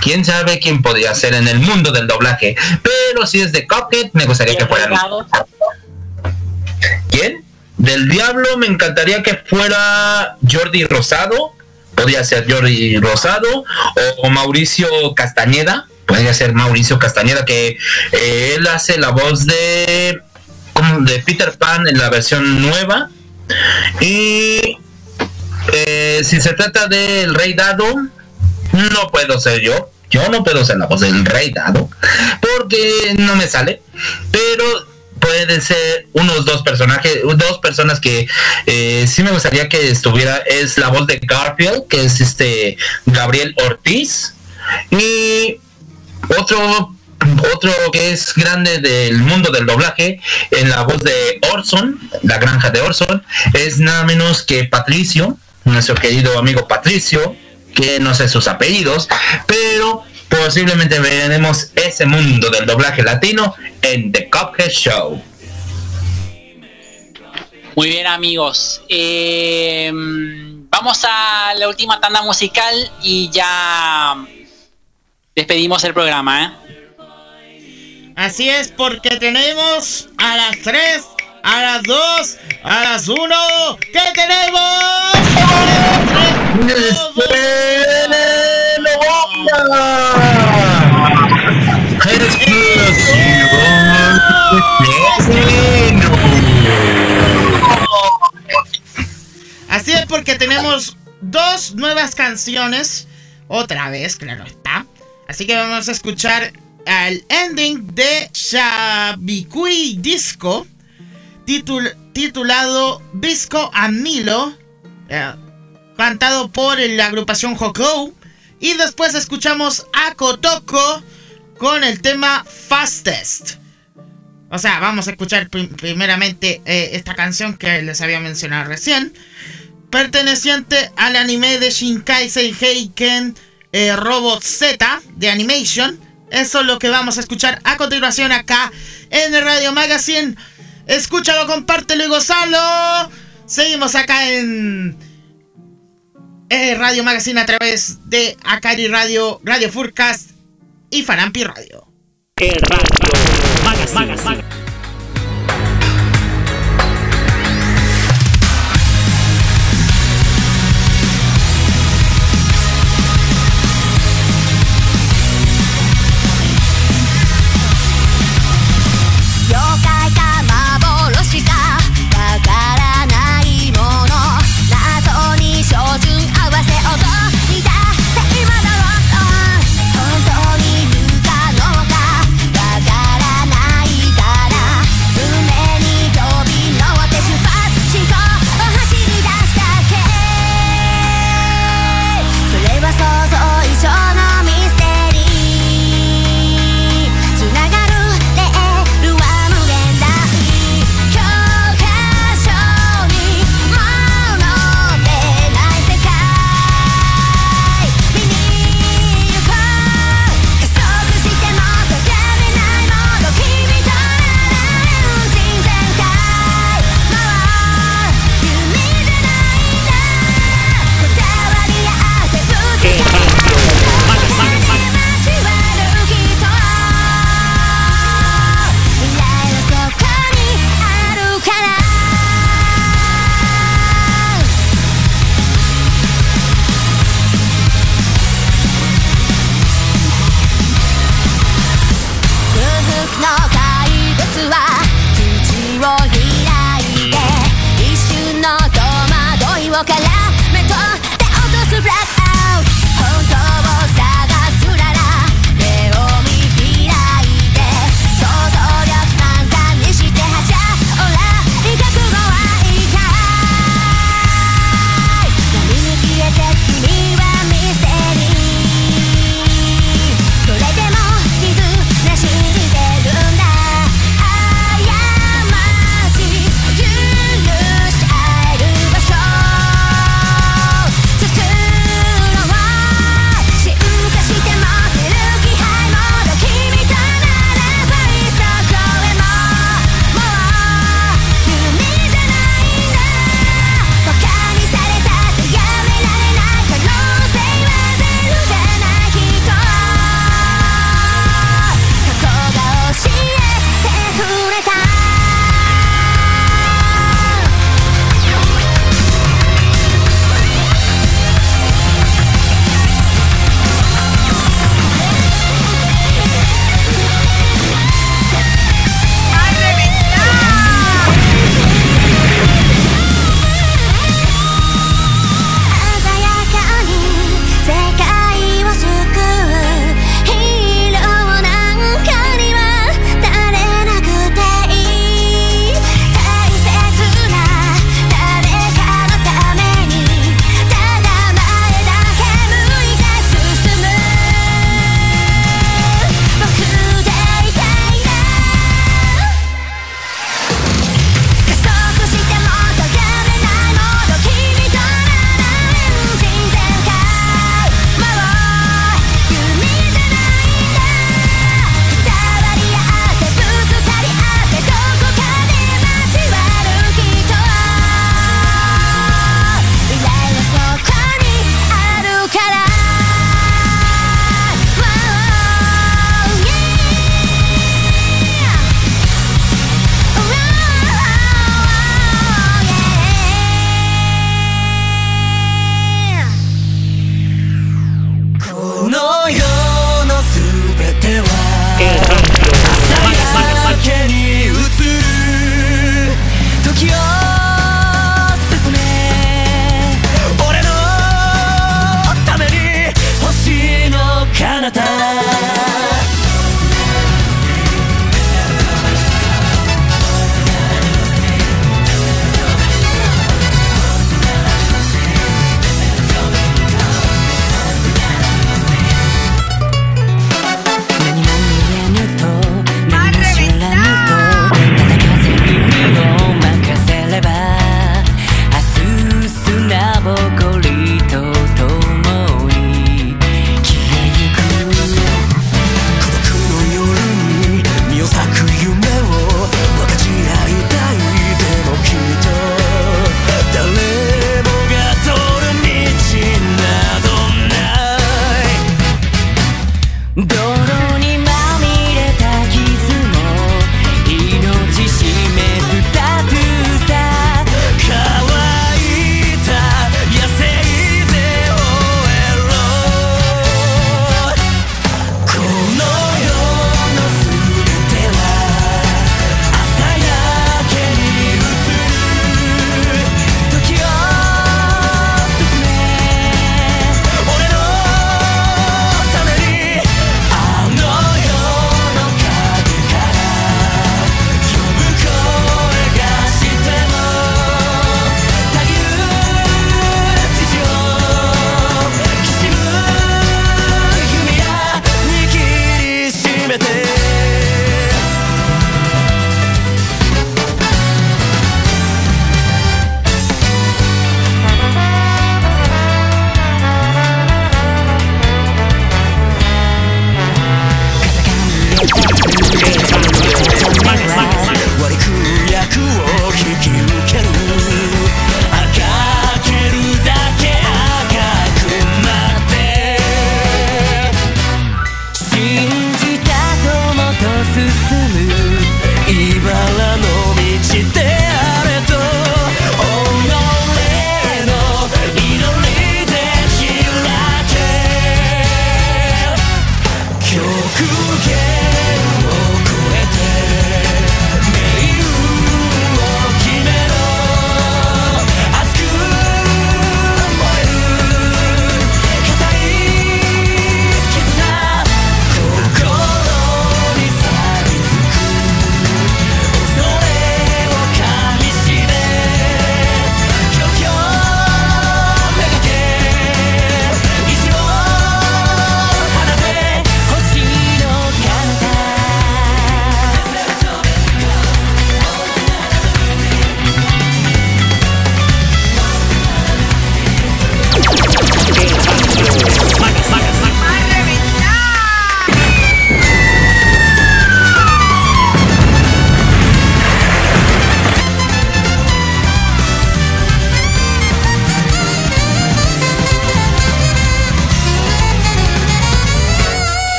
Quién sabe quién podría ser en el mundo del doblaje, pero si es de Cuphead, me gustaría que fuera. ¿Quién? Del Diablo me encantaría que fuera Jordi Rosado, podría ser Jordi Rosado, o, o Mauricio Castañeda, podría ser Mauricio Castañeda, que eh, él hace la voz de, de Peter Pan en la versión nueva. Y eh, si se trata del Rey Dado, no puedo ser yo. Yo no puedo ser la voz del Rey Dado, porque no me sale. Pero puede ser unos dos personajes, dos personas que eh, sí me gustaría que estuviera, es la voz de Garfield, que es este Gabriel Ortiz, y otro otro que es grande del mundo del doblaje en la voz de Orson, la granja de Orson, es nada menos que Patricio, nuestro querido amigo Patricio, que no sé sus apellidos, pero posiblemente veremos ese mundo del doblaje latino en The Cuphead Show. Muy bien amigos, Eh, vamos a la última tanda musical y ya despedimos el programa. ¿eh? Así es, porque tenemos a las 3, a las 2, a las 1. ¿Qué tenemos? Así es, porque tenemos dos nuevas canciones. Otra vez, claro está. Así que vamos a escuchar el ending de Shabikui Disco. titul- titulado Visco Amilo. eh, cantado por la agrupación Hokou. Y después escuchamos a Kotoko con el tema Fastest. O sea, vamos a escuchar prim- primeramente eh, esta canción que les había mencionado recién. Perteneciente al anime de Shinkai Heiken eh, Robot Z de Animation. Eso es lo que vamos a escuchar a continuación acá en el Radio Magazine. Escúchalo, compártelo y gozalo. Seguimos acá en eh, Radio Magazine a través de Akari Radio, Radio Furcast y Farampi Radio.「妖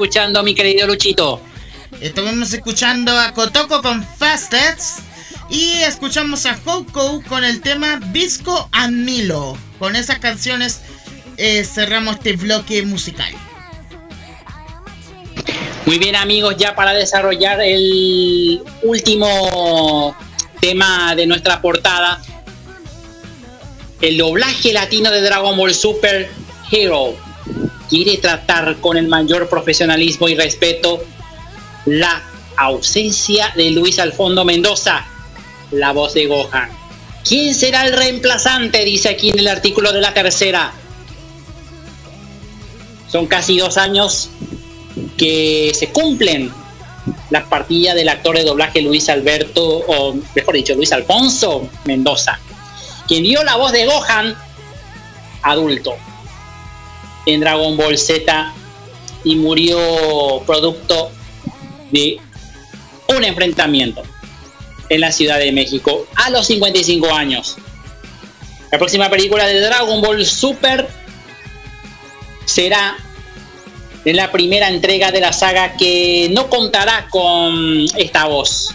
escuchando, mi querido Luchito? Estuvimos escuchando a Kotoko con Fastest y escuchamos a Hoko con el tema Visco and Milo. Con esas canciones eh, cerramos este bloque musical. Muy bien amigos, ya para desarrollar el último tema de nuestra portada, el doblaje latino de Dragon Ball Super Hero quiere tratar con el mayor profesionalismo y respeto la ausencia de Luis Alfondo Mendoza, la voz de Gohan. ¿Quién será el reemplazante? Dice aquí en el artículo de la tercera. Son casi dos años que se cumplen las partidas del actor de doblaje Luis Alberto, o mejor dicho, Luis Alfonso Mendoza, quien dio la voz de Gohan adulto en Dragon Ball Z y murió producto de un enfrentamiento en la Ciudad de México a los 55 años. La próxima película de Dragon Ball Super será en la primera entrega de la saga que no contará con esta voz.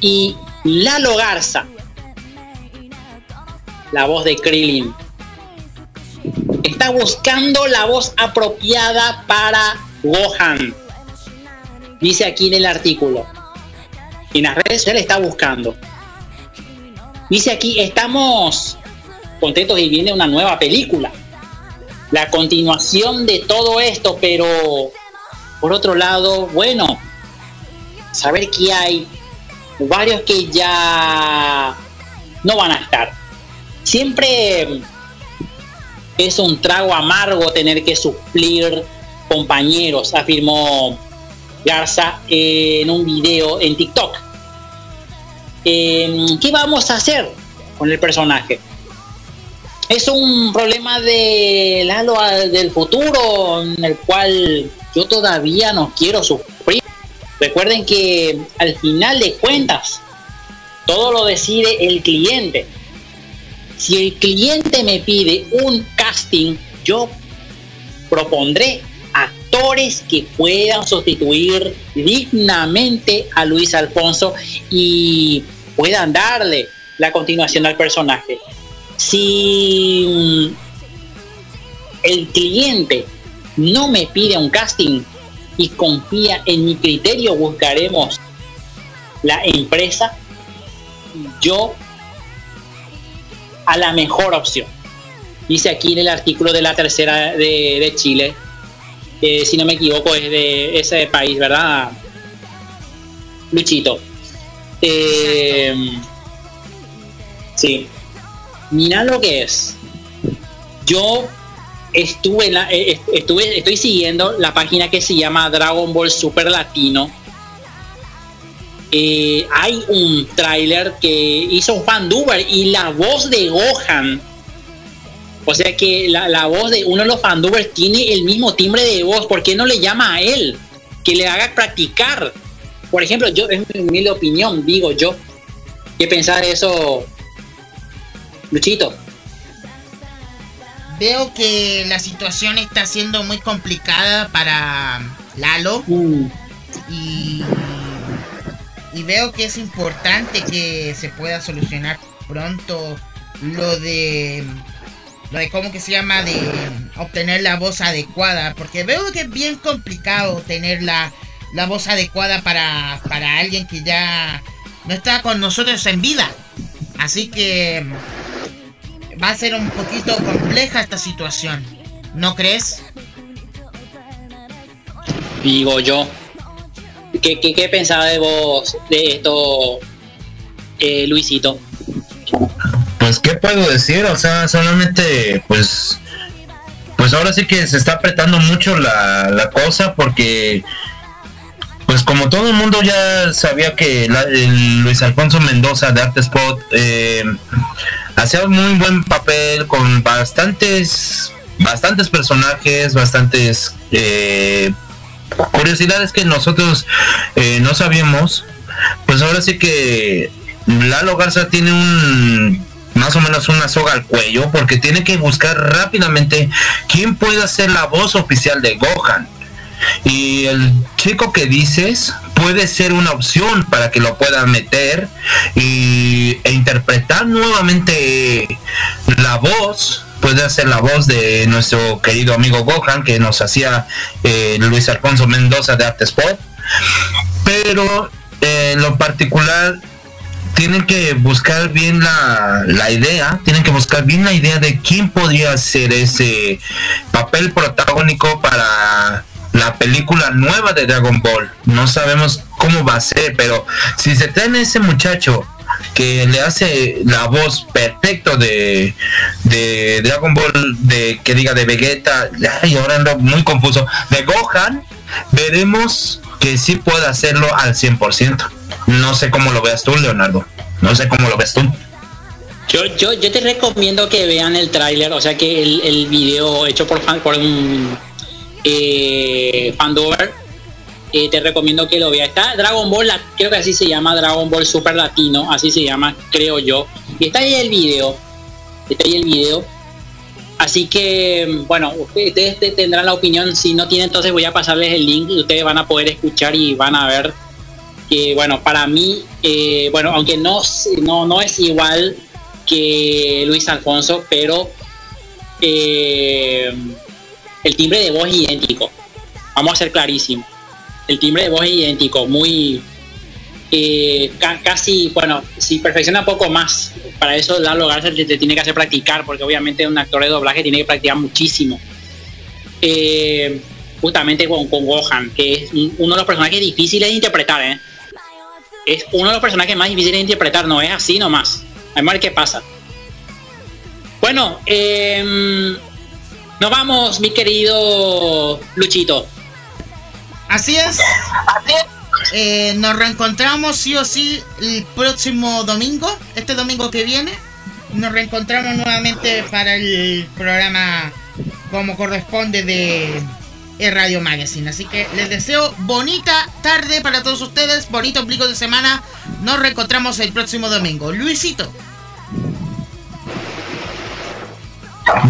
Y Lalo Garza, la voz de Krillin, está buscando la voz apropiada para Gohan. Dice aquí en el artículo. En las redes sociales está buscando. Dice aquí, estamos contentos y viene una nueva película. La continuación de todo esto, pero por otro lado, bueno, saber que hay varios que ya no van a estar. Siempre es un trago amargo tener que suplir compañeros, afirmó Garza en un video en TikTok. Eh, ¿Qué vamos a hacer con el personaje? Es un problema de Lalo del futuro en el cual yo todavía no quiero sufrir. Recuerden que al final de cuentas, todo lo decide el cliente. Si el cliente me pide un casting, yo propondré actores que puedan sustituir dignamente a Luis Alfonso y puedan darle la continuación al personaje. Si mm, el cliente no me pide un casting y confía en mi criterio, buscaremos la empresa, yo a la mejor opción. Dice aquí en el artículo de la tercera de, de Chile, si no me equivoco, es de ese país, ¿verdad? Luchito. Eh, sí. Mira lo que es. Yo estuve, la, eh, estuve, estoy siguiendo la página que se llama Dragon Ball Super Latino. Eh, hay un tráiler que hizo un fanduber y la voz de Gohan. O sea que la, la voz de uno de los fandubers tiene el mismo timbre de voz. ¿Por qué no le llama a él? Que le haga practicar. Por ejemplo, yo, es mi humilde opinión, digo yo. ¿Qué pensar eso, Luchito? Veo que la situación está siendo muy complicada para Lalo Mm, y, y veo que es importante que se pueda solucionar pronto lo de lo de cómo que se llama de obtener la voz adecuada porque veo que es bien complicado tener la, la voz adecuada para, para alguien que ya no está con nosotros en vida así que va a ser un poquito compleja esta situación ¿no crees? digo yo. ¿Qué, qué, pensaba de vos de esto, eh, Luisito? Pues, ¿qué puedo decir? O sea, solamente, pues, pues ahora sí que se está apretando mucho la, la cosa porque, pues como todo el mundo ya sabía que Luis Alfonso Mendoza de Art Spot eh, hacía un muy buen papel con bastantes, bastantes personajes, bastantes eh, curiosidades que nosotros eh, no sabíamos. Pues ahora sí que Lalo Garza tiene un más o menos una soga al cuello porque tiene que buscar rápidamente quién puede ser la voz oficial de Gohan. Y el chico que dices puede ser una opción para que lo pueda meter y, e interpretar nuevamente la voz. Puede hacer la voz de nuestro querido amigo Gohan que nos hacía eh, Luis Alfonso Mendoza de Artespot. Pero eh, en lo particular tienen que buscar bien la, la idea, tienen que buscar bien la idea de quién podría ser ese papel protagónico para la película nueva de Dragon Ball. No sabemos cómo va a ser, pero si se traen ese muchacho que le hace la voz perfecto de, de Dragon Ball, de que diga de Vegeta, ay, ahora ando muy confuso, de Gohan, veremos que sí puede hacerlo al 100%. No sé cómo lo veas tú, Leonardo. No sé cómo lo ves tú. Yo, yo, yo te recomiendo que vean el tráiler, o sea que el, video hecho por fan, por un eh, Fandover, te recomiendo que lo veas. Está Dragon Ball, creo que así se llama Dragon Ball Super Latino, así se llama, creo yo. Y está ahí el video, está ahí el video. Así que, bueno, ustedes te- tendrán la opinión. Si no tienen, entonces voy a pasarles el link y ustedes van a poder escuchar y van a ver que, bueno, para mí, eh, bueno, aunque no, no, no es igual que Luis Alfonso, pero eh, el timbre de voz es idéntico. Vamos a ser clarísimos. El timbre de voz es idéntico, muy eh, ca- casi, bueno, si perfecciona poco más, para eso Lalo Garza te, te tiene que hacer practicar, porque obviamente un actor de doblaje tiene que practicar muchísimo. Eh, justamente con, con Gohan, que es un- uno de los personajes difíciles de interpretar, ¿eh? Es uno de los personajes más difíciles de interpretar, no es así nomás. Vamos a ver qué pasa. Bueno, em, nos vamos, mi querido Luchito. Así es. Eh, nos reencontramos sí o sí el próximo domingo, este domingo que viene. Nos reencontramos nuevamente para el programa como corresponde de el Radio Magazine. Así que les deseo bonita tarde para todos ustedes, bonito ombligo de semana. Nos reencontramos el próximo domingo. Luisito.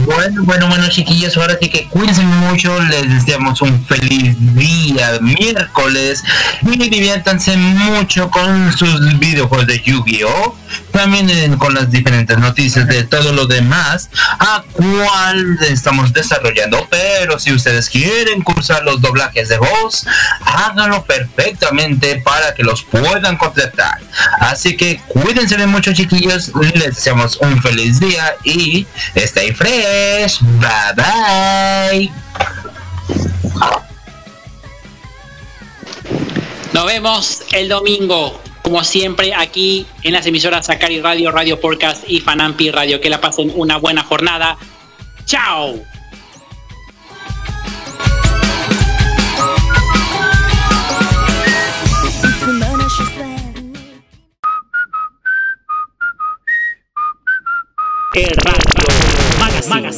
Bueno, bueno, bueno, chiquillos, ahora sí que cuídense mucho, les deseamos un feliz día miércoles y diviértanse mucho con sus videojuegos de Yu-Gi-Oh! También con las diferentes noticias de todo lo demás a cual estamos desarrollando. Pero si ustedes quieren cursar los doblajes de voz, háganlo perfectamente para que los puedan contratar. Así que cuídense de mucho, chiquillos. Les deseamos un feliz día y stay Bye bye. Nos vemos el domingo, como siempre, aquí en las emisoras Acari Radio, Radio Podcast y Fanampi Radio. Que la pasen una buena jornada. ¡Chao! El Magazine.